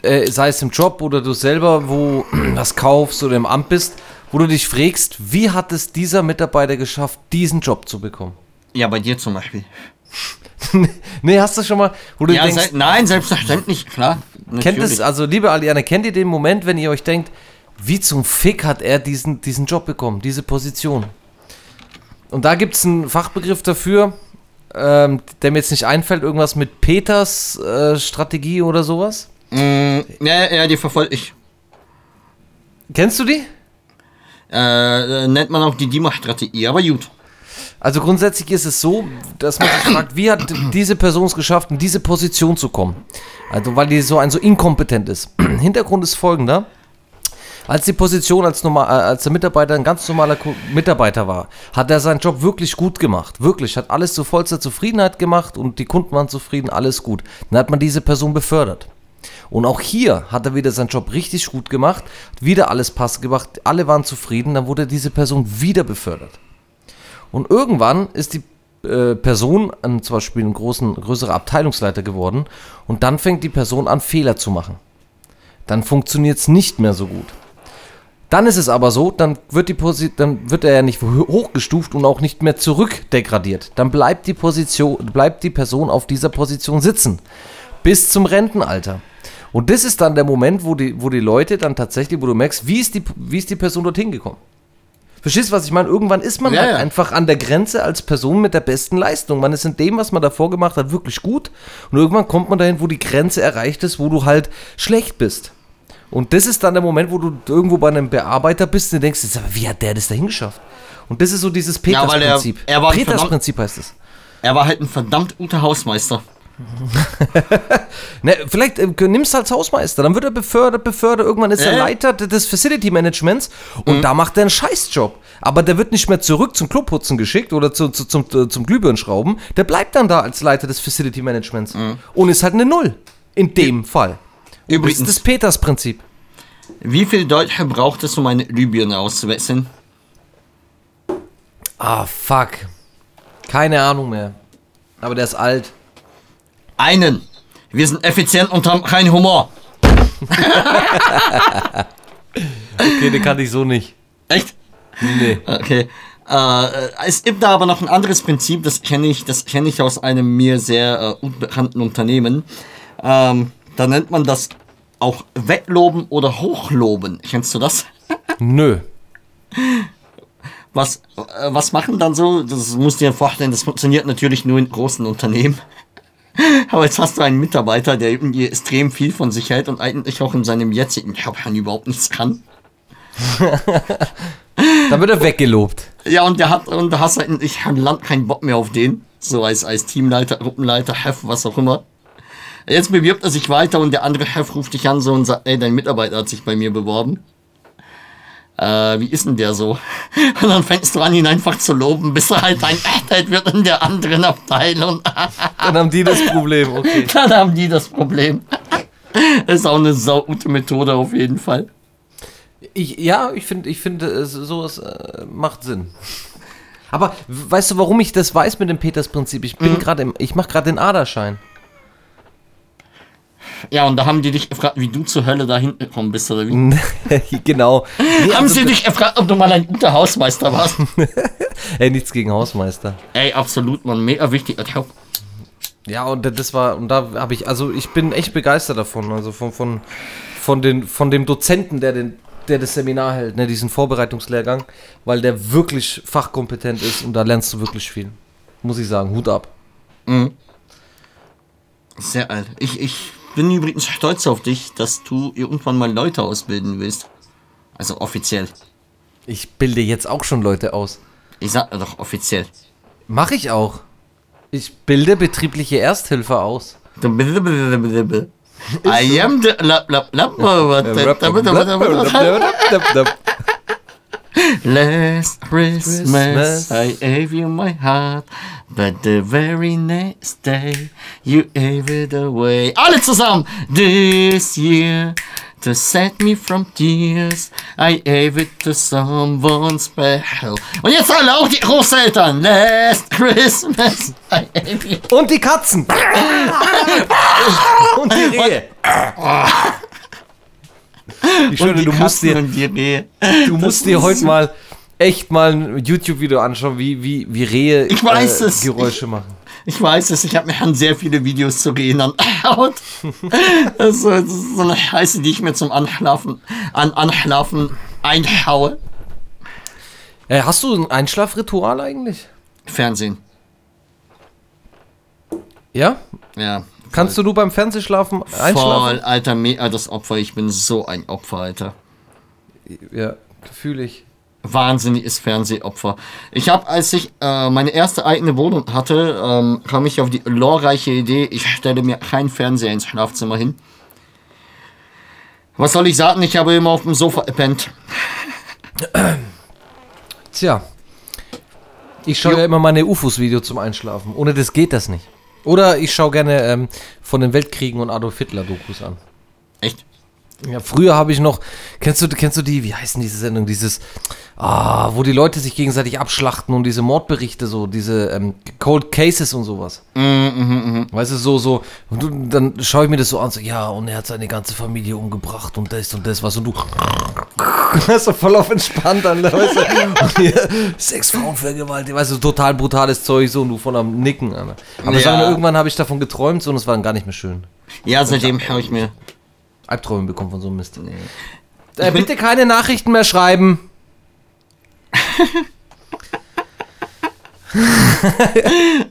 äh, sei es im Job oder du selber wo [CLEARS THROAT] was kaufst oder im Amt bist, wo du dich fragst, wie hat es dieser Mitarbeiter geschafft, diesen Job zu bekommen? Ja, bei dir zum Beispiel. [LAUGHS] nee, hast du schon mal, wo du Ja, denkst, se nein, selbstverständlich, klar. kennt Natürlich. es, also liebe Aliane, kennt ihr den Moment, wenn ihr euch denkt, wie zum Fick hat er diesen, diesen Job bekommen, diese Position? Und da gibt es einen Fachbegriff dafür, ähm, der mir jetzt nicht einfällt, irgendwas mit Peters äh, Strategie oder sowas. Mm, ja, ja, die verfolge ich. Kennst du die? Äh, nennt man auch die Dima-Strategie, aber gut. Also grundsätzlich ist es so, dass man sich fragt, wie hat diese Person es geschafft, in diese Position zu kommen? Also weil die so ein so inkompetent ist. [CLEARS THROAT] Hintergrund ist folgender. Als die Position als, normal, äh, als der Mitarbeiter ein ganz normaler Ko- Mitarbeiter war, hat er seinen Job wirklich gut gemacht. Wirklich, hat alles zu vollster Zufriedenheit gemacht und die Kunden waren zufrieden, alles gut. Dann hat man diese Person befördert. Und auch hier hat er wieder seinen Job richtig gut gemacht, wieder alles passend gemacht, alle waren zufrieden, dann wurde diese Person wieder befördert. Und irgendwann ist die äh, Person an zum Beispiel ein großen, größerer Abteilungsleiter geworden und dann fängt die Person an, Fehler zu machen. Dann funktioniert es nicht mehr so gut. Dann ist es aber so, dann wird, die Posi dann wird er ja nicht ho- hochgestuft und auch nicht mehr zurückdegradiert. Dann bleibt die, Position, bleibt die Person auf dieser Position sitzen. Bis zum Rentenalter. Und das ist dann der Moment, wo die, wo die Leute dann tatsächlich, wo du merkst, wie ist die, wie ist die Person dorthin gekommen? Verstehst du, was ich meine? Irgendwann ist man Ja, halt ja. einfach an der Grenze als Person mit der besten Leistung. Man ist in dem, was man davor gemacht hat, wirklich gut. Und irgendwann kommt man dahin, wo die Grenze erreicht ist, wo du halt schlecht bist. Und das ist dann der Moment, wo du irgendwo bei einem Bearbeiter bist und du denkst, wie hat der das dahin geschafft? Und das ist so dieses Ja, er- Peters-Prinzip. er verdammt- Peters-Prinzip heißt es. Er war halt ein verdammt guter Hausmeister. [LAUGHS] Ne, vielleicht äh, nimmst du als Hausmeister, dann wird er befördert, befördert, irgendwann ist er Äh? Leiter des Facility Managements und da macht er einen Scheißjob. Aber der wird nicht mehr zurück zum Kloputzen geschickt oder zu, zu, zum, äh, zum Glühbirnenschrauben, der bleibt dann da als Leiter des Facility Managements und ist halt eine Null. In dem Fall. Das Übrigens, ist das Peters-Prinzip. wie viel Deutsche braucht es, um eine Libyen auszuwechseln? Ah, fuck. Keine Ahnung mehr. Aber der ist alt. Einen. Wir sind effizient und haben keinen Humor. [LAUGHS] Okay, den kannte ich so nicht. Echt? Nee. Okay. Äh, es gibt da aber noch ein anderes Prinzip, das kenne ich, das kenne ich aus einem mir sehr äh, unbekannten Unternehmen. Ähm, da nennt man das auch Wettloben oder Hochloben. Kennst du das? [LAUGHS] Nö. Was, äh, was machen dann so? Das musst du dir vorstellen, das funktioniert natürlich nur in großen Unternehmen. [LAUGHS] Aber jetzt hast du einen Mitarbeiter, der irgendwie extrem viel von sich hält und eigentlich auch in seinem jetzigen Job überhaupt nichts kann. [LAUGHS] Dann wird er weggelobt. Ja, und der hat, und da hast du eigentlich am Land keinen Bock mehr auf den. So als, als Teamleiter, Gruppenleiter, Chef, was auch immer. Jetzt bewirbt er sich weiter und der andere Chef ruft dich an so und sagt, ey, dein Mitarbeiter hat sich bei mir beworben. äh, wie ist denn der so? [LAUGHS] Und dann fängst du an, ihn einfach zu loben, bis er halt ein Echtheit wird in der anderen Abteilung. [LAUGHS] Dann haben die das Problem, okay. [LAUGHS] Dann haben die das Problem. ist auch eine saugute Methode auf jeden Fall. Ich, ja, ich finde, ich finde, es- sowas äh, macht Sinn. Aber weißt du, warum ich das weiß mit dem Peters-Prinzip? Ich bin gerade im, ich mache gerade den Aderschein. Ja, und da haben die dich gefragt, wie du zur Hölle da hinten gekommen bist, oder wie? [LAUGHS] genau. Nee, haben also, sie dich gefragt, ob du mal ein guter Hausmeister warst? [LAUGHS] ey, nichts gegen Hausmeister. Ey, absolut, man, mega wichtig. Ja, und das war, und da habe ich, also ich bin echt begeistert davon, also von, von, von, den, von dem Dozenten, der, den, der das Seminar hält, ne, diesen Vorbereitungslehrgang, weil der wirklich fachkompetent ist und da lernst du wirklich viel. Muss ich sagen, Hut ab. Sehr alt. Ich, ich bin übrigens stolz auf dich, dass du irgendwann mal Leute ausbilden willst. Also offiziell. Ich bilde jetzt auch schon Leute aus. Ich sag doch offiziell. Mache ich auch. Ich bilde betriebliche Ersthilfe aus. I am the. Last Christmas Christmas. I gave you my heart, but the very next day you gave it away. Alle zusammen! This year to set me from tears, I gave it to someone special. Und jetzt alle, auch die Großeltern. Last Christmas I gave you. Und die Katzen. [LAUGHS] und die Rehe. Ich schwöre, du musst dir, Rehe. du musst dir heute mal echt mal ein YouTube-Video anschauen, wie, wie, wie Rehe Ich weiß es. Geräusche machen. Ich weiß es, ich habe mir an sehr viele Videos zu Rehen angeschaut. [LAUGHS] Das ist so- das ist so eine Scheiße, die ich mir zum Anschlafen, an Anschlafen einhaue. Äh, hast du ein Einschlafritual eigentlich? Fernsehen. Ja? Ja. Kannst du nur beim Fernsehschlafen einschlafen? Voll, alter, mega das Opfer. Ich bin so ein Opfer, Alter. Ja, fühle ich. Wahnsinniges Fernsehopfer. Ich habe, als ich äh, meine erste eigene Wohnung hatte, ähm, kam ich auf die glorreiche Idee, ich stelle mir keinen Fernseher ins Schlafzimmer hin. Was soll ich sagen? Ich habe immer auf dem Sofa gepennt. Tja. Ich schaue ja immer meine UFOs-Video zum Einschlafen. Ohne das geht das nicht. Oder ich schaue gerne ähm, von den Weltkriegen und Adolf Hitler-Dokus an. Echt? Ja, früher habe ich noch, kennst du, kennst du die, wie heißen diese Sendung, dieses, ah, wo die Leute sich gegenseitig abschlachten und diese Mordberichte, so, diese ähm, Cold Cases und sowas. Weißt du, so, so, und du, dann schaue ich mir das so an, so, ja, und er hat seine ganze Familie umgebracht und das und das was und du, [LAUGHS] weißt du, voll auf entspannt dann, weißt du, [LAUGHS] und hier, sechs Frauen vergewaltigt, weißt du, total brutales Zeug, so, und du von am Nicken, Alter. Aber Ja. sagen wir, irgendwann habe ich davon geträumt, so, und es war dann gar nicht mehr schön. Ja, seitdem habe ich mir. Albträume bekommen von so einem Mist. Äh, bitte keine Nachrichten mehr schreiben. [LAUGHS]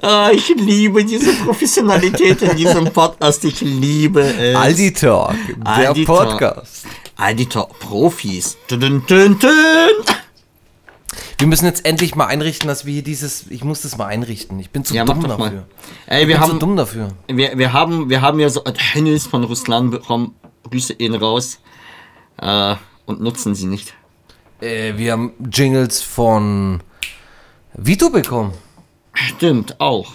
Ah, ich liebe diese Professionalität in diesem Podcast. Ich liebe es. Aldi Talk, der Aldi Talk. Podcast. Aldi Talk Profis. Dün, dün, dün, dün. Wir müssen jetzt endlich mal einrichten, dass wir hier dieses. Ich muss das mal einrichten. Ich bin zu Ja, dumm dafür. mal. Ey, Ich wir bin zu haben, dumm dafür. wir, wir haben, wir haben ja so Handys von Russland bekommen. Grüße ihn raus. Äh, und nutzen sie nicht. Äh, wir haben Jingles von Vito bekommen. Stimmt, auch.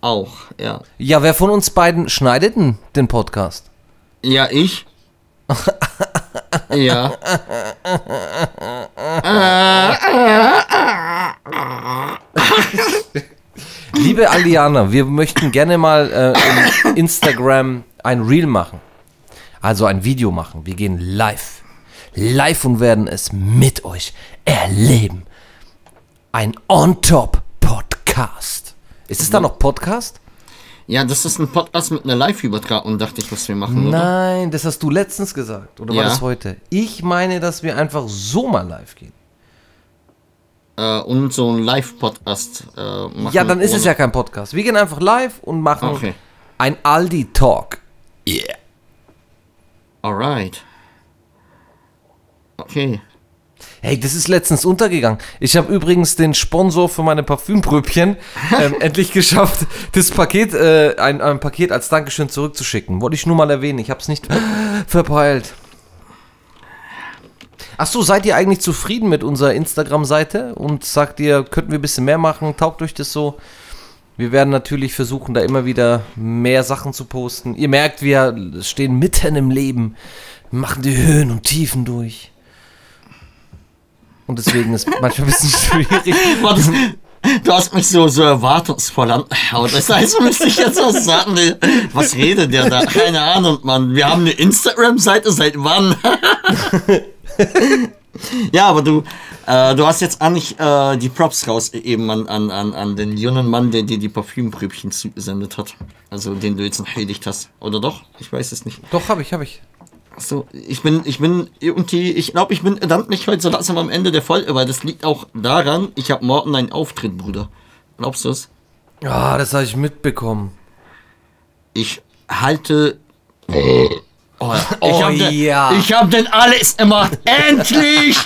Auch, ja. Ja, wer von uns beiden schneidet denn den Podcast? Ja, ich. Ja. Liebe Aliana, wir möchten gerne mal äh, in Instagram ein Reel machen. Also ein Video machen. Wir gehen live. Live und werden es mit euch erleben. Ein On-Top-Podcast. Ist es da noch Podcast? Ja, das ist ein Podcast mit einer Live-Übertragung, dachte ich, was wir machen, oder? Nein, das hast du letztens gesagt. Oder war Ja. das heute? Ich meine, dass wir einfach so mal live gehen. Äh, und so ein Live-Podcast äh, machen. Ja, dann ist es ja kein Podcast. Wir gehen einfach live und machen Okay. ein Aldi-Talk. Alright. Okay. Hey, das ist letztens untergegangen. Ich habe übrigens den Sponsor für meine Parfümpröbchen ähm, [LAUGHS] endlich geschafft, das Paket, äh, ein, ein Paket als Dankeschön zurückzuschicken. Wollte ich nur mal erwähnen. Ich habe es nicht [GASPS] verpeilt. Ach so, seid ihr eigentlich zufrieden mit unserer Instagram-Seite und sagt ihr, könnten wir ein bisschen mehr machen? Taugt euch das so? Wir werden natürlich versuchen, da immer wieder mehr Sachen zu posten. Ihr merkt, wir stehen mitten im Leben, machen die Höhen und Tiefen durch. Und deswegen ist manchmal ein bisschen [LAUGHS] schwierig. Warte, Du hast mich so, so erwartungsvoll angeschaut. Das heißt, müsste ich jetzt auch sagen, ne, was redet der da? Keine Ahnung, Mann. Wir haben eine Instagram-Seite, seit wann? [LAUGHS] ja, aber du, äh, du hast jetzt eigentlich äh, die Props raus eben an, an, an, an den jungen Mann, der dir die Parfümprübchen zugesendet hat. Also den du jetzt noch erledigt hast. Oder doch? Ich weiß es nicht. Doch, habe ich, habe ich. So, ich bin, ich bin irgendwie, ich glaube, ich bin verdammt nicht heute so langsam am Ende der Folge, weil das liegt auch daran, ich habe morgen einen Auftritt, Bruder. Glaubst du es? Ja, das habe ich mitbekommen. Ich halte. Oh, ich habe ja. den, ich hab den alles gemacht. Endlich!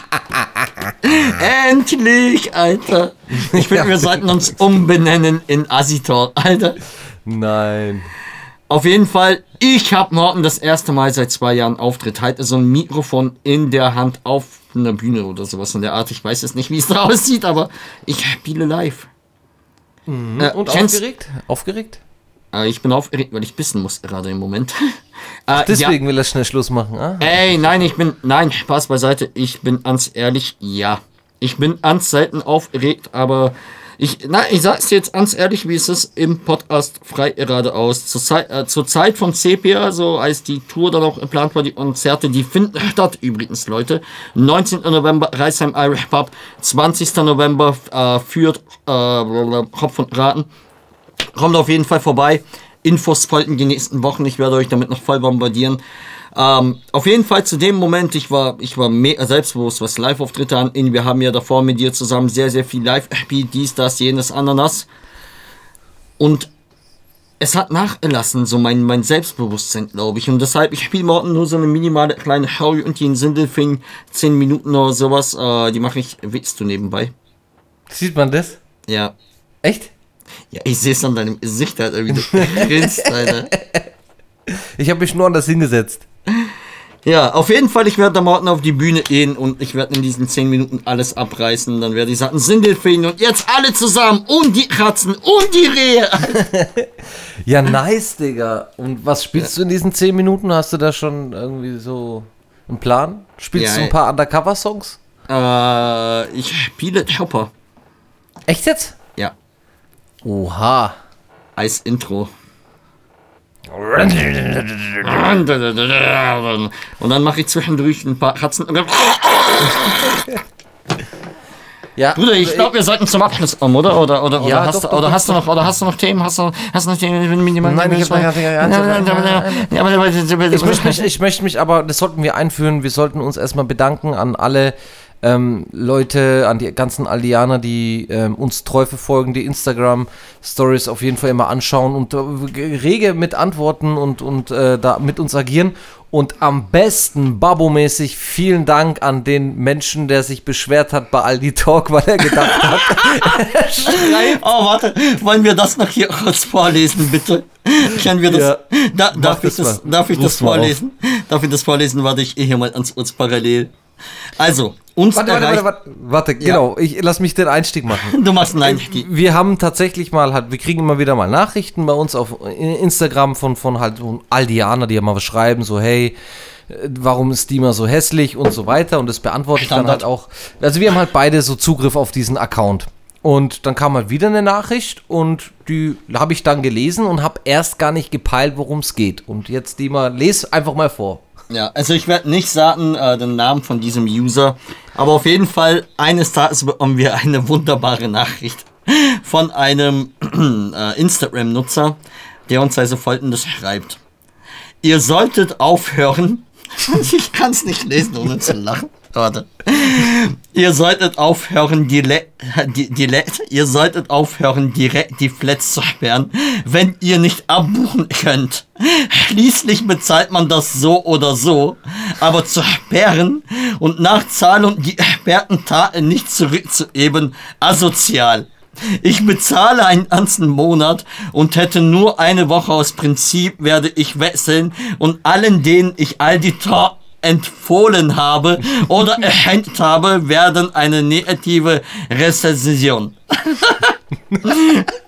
[LAUGHS] Endlich, Alter. Ich finde, wir sollten uns umbenennen in Asitor, Alter. Nein. Auf jeden Fall, ich habe morgen das erste Mal seit zwei Jahren Auftritt. Halte so ein Mikrofon in der Hand auf einer Bühne oder sowas in der Art. Ich weiß jetzt nicht, wie es [LAUGHS] da aussieht, aber ich spiele live. Mhm. Äh, Und aufgeregt? Aufgeregt? Äh, ich bin aufgeregt, weil ich bissen muss gerade im Moment. [LAUGHS] äh, Deswegen ja. will er schnell Schluss machen. Ah. Ey, nein, ich bin, nein, Spaß beiseite. Ich bin ganz ehrlich, ja. Ich bin ganz selten aufgeregt, aber ich, na, ich sag's jetzt ganz ehrlich, wie es ist im Podcast frei geradeaus. Zur Zeit, äh, zur Zeit von Sepia, so als die Tour dann auch geplant war, die Konzerte, die finden [LAUGHS] statt übrigens, Leute. 19. November Reisheim Irish Pub, 20. November äh, führt äh, Hopf und Raten. Kommt auf jeden Fall vorbei. Infos folgen die nächsten Wochen. Ich werde euch damit noch voll bombardieren. Ähm, auf jeden Fall zu dem Moment, ich war, ich war mega selbstbewusst, was Live-Auftritte an. Wir haben ja davor mit dir zusammen sehr, sehr viel live gespielt, dies, das, jenes, Ananas. Und es hat nachgelassen, so mein, mein Selbstbewusstsein, glaube ich. Und deshalb, ich spiele morgen nur so eine minimale kleine Show und die in Sindelfing, 10 Minuten oder sowas, äh, die mache ich, willst du nebenbei. Sieht man das? Ja. Echt? Ja, ich sehe es an deinem Gesicht, Alter, wie du grinst, Alter. [LAUGHS] Ich habe mich nur anders hingesetzt. Ja, auf jeden Fall, ich werde da morgen auf die Bühne gehen und ich werde in diesen 10 Minuten alles abreißen. Dann werde ich sagen, Sindelfingen und jetzt alle zusammen und die Katzen und die Rehe. [LAUGHS] ja, nice, Digga. Und was spielst du in diesen 10 Minuten? Hast du da schon irgendwie so einen Plan? Spielst ja, du ein paar Undercover-Songs? Äh, ich spiele Chopper. Echt jetzt? Ja. Oha. Als Intro. Und dann mache ich zwischendurch ein paar Katzen. Ja, Bruder, ich glaube, wir sollten zum Abschluss kommen, oder? Oder, oder, ja, oder, hast, doch, du, oder doch, hast du noch, oder hast du noch Themen? Hast du, hast du noch Themen? Nein, ich möchte mich, ich möchte mich, aber das sollten wir einführen. Wir sollten uns erstmal bedanken an alle ähm, Leute, an die ganzen Aldianer, die ähm, uns treu verfolgen, die Instagram-Stories auf jeden Fall immer anschauen und äh, rege mit antworten und, und äh, da mit uns agieren. Und am besten, Babo-mäßig, vielen Dank an den Menschen, der sich beschwert hat bei Aldi Talk, weil er gedacht hat. [LAUGHS] oh, warte, wollen wir das noch hier kurz vorlesen, bitte? Können wir das? Ja, da, darf, ich das, darf ich das vorlesen? Darf ich das vorlesen? Warte, ich hier mal ans uns parallel. Also, uns warte, warte, warte, warte, genau, ich lass mich den Einstieg machen. [LAUGHS] Du machst einen Einstieg. Wir haben tatsächlich mal, halt, wir kriegen immer wieder mal Nachrichten bei uns auf Instagram von, von halt Aldianer, die ja mal was schreiben, so hey, warum ist die mal so hässlich und so weiter und das beantworte ich dann halt auch. Also wir haben halt beide so Zugriff auf diesen Account. Und dann kam halt wieder eine Nachricht und die habe ich dann gelesen und habe erst gar nicht gepeilt, worum es geht. Und jetzt die mal, lese einfach mal vor. Ja, also ich werde nicht sagen äh, den Namen von diesem User, aber auf jeden Fall eines Tages bekommen wir eine wunderbare Nachricht von einem [CLEARS THROAT] äh, Instagram-Nutzer, der uns also folgendes schreibt. Ihr solltet aufhören, [LAUGHS] ich kann es nicht lesen, ohne zu lachen. Warte. Ihr solltet aufhören, die, Le die, die Le ihr solltet aufhören, direkt die Flats zu sperren, wenn ihr nicht abbuchen könnt. Schließlich bezahlt man das so oder so, aber zu sperren und nach Zahlung die gesperrten Taten nicht zurückzueben, asozial. Ich bezahle einen ganzen Monat und hätte nur eine Woche aus Prinzip werde ich wechseln und allen, denen ich all die Ta empfohlen habe oder [LAUGHS] erhängt habe, werden eine negative Rezension.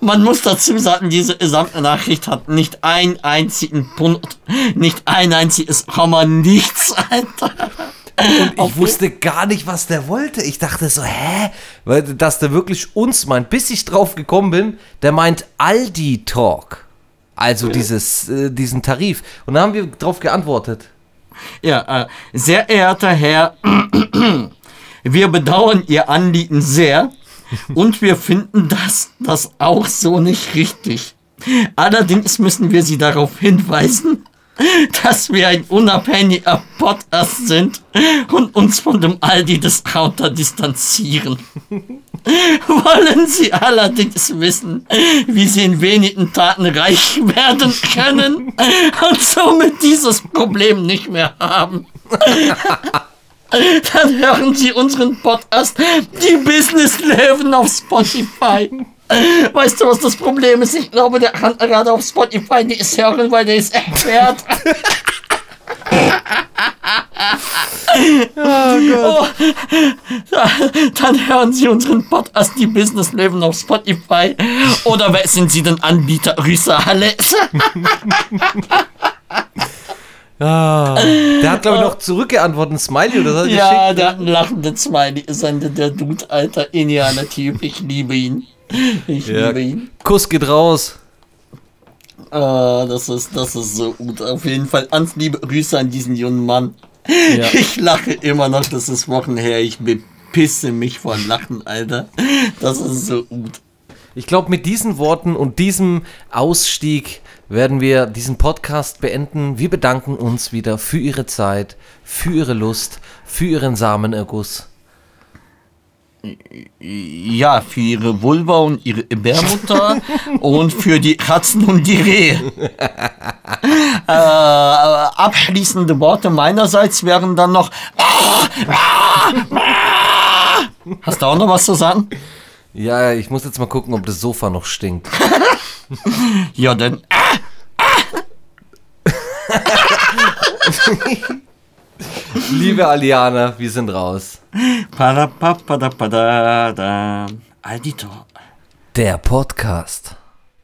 Man muss dazu sagen, diese gesamte Nachricht hat nicht einen einzigen Punkt, nicht ein einziges Komma, nichts, Alter. Und ich wusste gar nicht, was der wollte. Ich dachte so, hä? Weil, dass der wirklich uns meint. Bis ich drauf gekommen bin, der meint Aldi Talk. Also dieses, äh, diesen Tarif. Und dann haben wir drauf geantwortet. Ja, äh, sehr ehrter Herr, [CLEARS THROAT] wir bedauern Ihr Anliegen sehr und wir finden das, das auch so nicht richtig. Allerdings müssen wir Sie darauf hinweisen, [LAUGHS] dass wir ein unabhängiger Podcast sind und uns von dem Aldi-Discounter distanzieren. [LAUGHS] Wollen Sie allerdings wissen, wie Sie in wenigen Taten reich werden können [LAUGHS] und somit dieses Problem nicht mehr haben? Dann hören Sie unseren Podcast Die Business Löwen auf Spotify. Weißt du, was das Problem ist? Ich glaube, der kann gerade auf Spotify nicht hören, weil der ist erklärt. [LAUGHS] [LAUGHS] oh, dann hören Sie unseren Podcast Die Business Löwen auf Spotify. Oder wer sind Sie denn Anbieter? Grüße alles. [LAUGHS] Ah, der hat, glaube ich, noch zurückgeantwortet, ein Smiley oder so. Ja, der hat einen lachenden Smiley. Ist ein, der Dude, alter Indianer-Typ. Ich liebe ihn. Ich Ja. liebe ihn. Kuss geht raus. Ah, das ist, das ist so gut. Auf jeden Fall ganz liebe Grüße an diesen jungen Mann. Ja. Ich lache immer noch, das ist Wochen her. Ich bepisse mich vor Lachen, Alter. Das ist so gut. Ich glaube, mit diesen Worten und diesem Ausstieg werden wir diesen Podcast beenden. Wir bedanken uns wieder für Ihre Zeit, für Ihre Lust, für Ihren Samenerguss. Ja, für ihre Vulva und ihre Gebärmutter [LAUGHS] und für die Katzen und die Rehe. [LAUGHS] äh, abschließende Worte meinerseits wären dann noch. Hast du auch noch was zu sagen? Ja, ich muss jetzt mal gucken, ob das Sofa noch stinkt. Ja, dann. [LAUGHS] [LAUGHS] Liebe Aliana, wir sind raus. Der Podcast.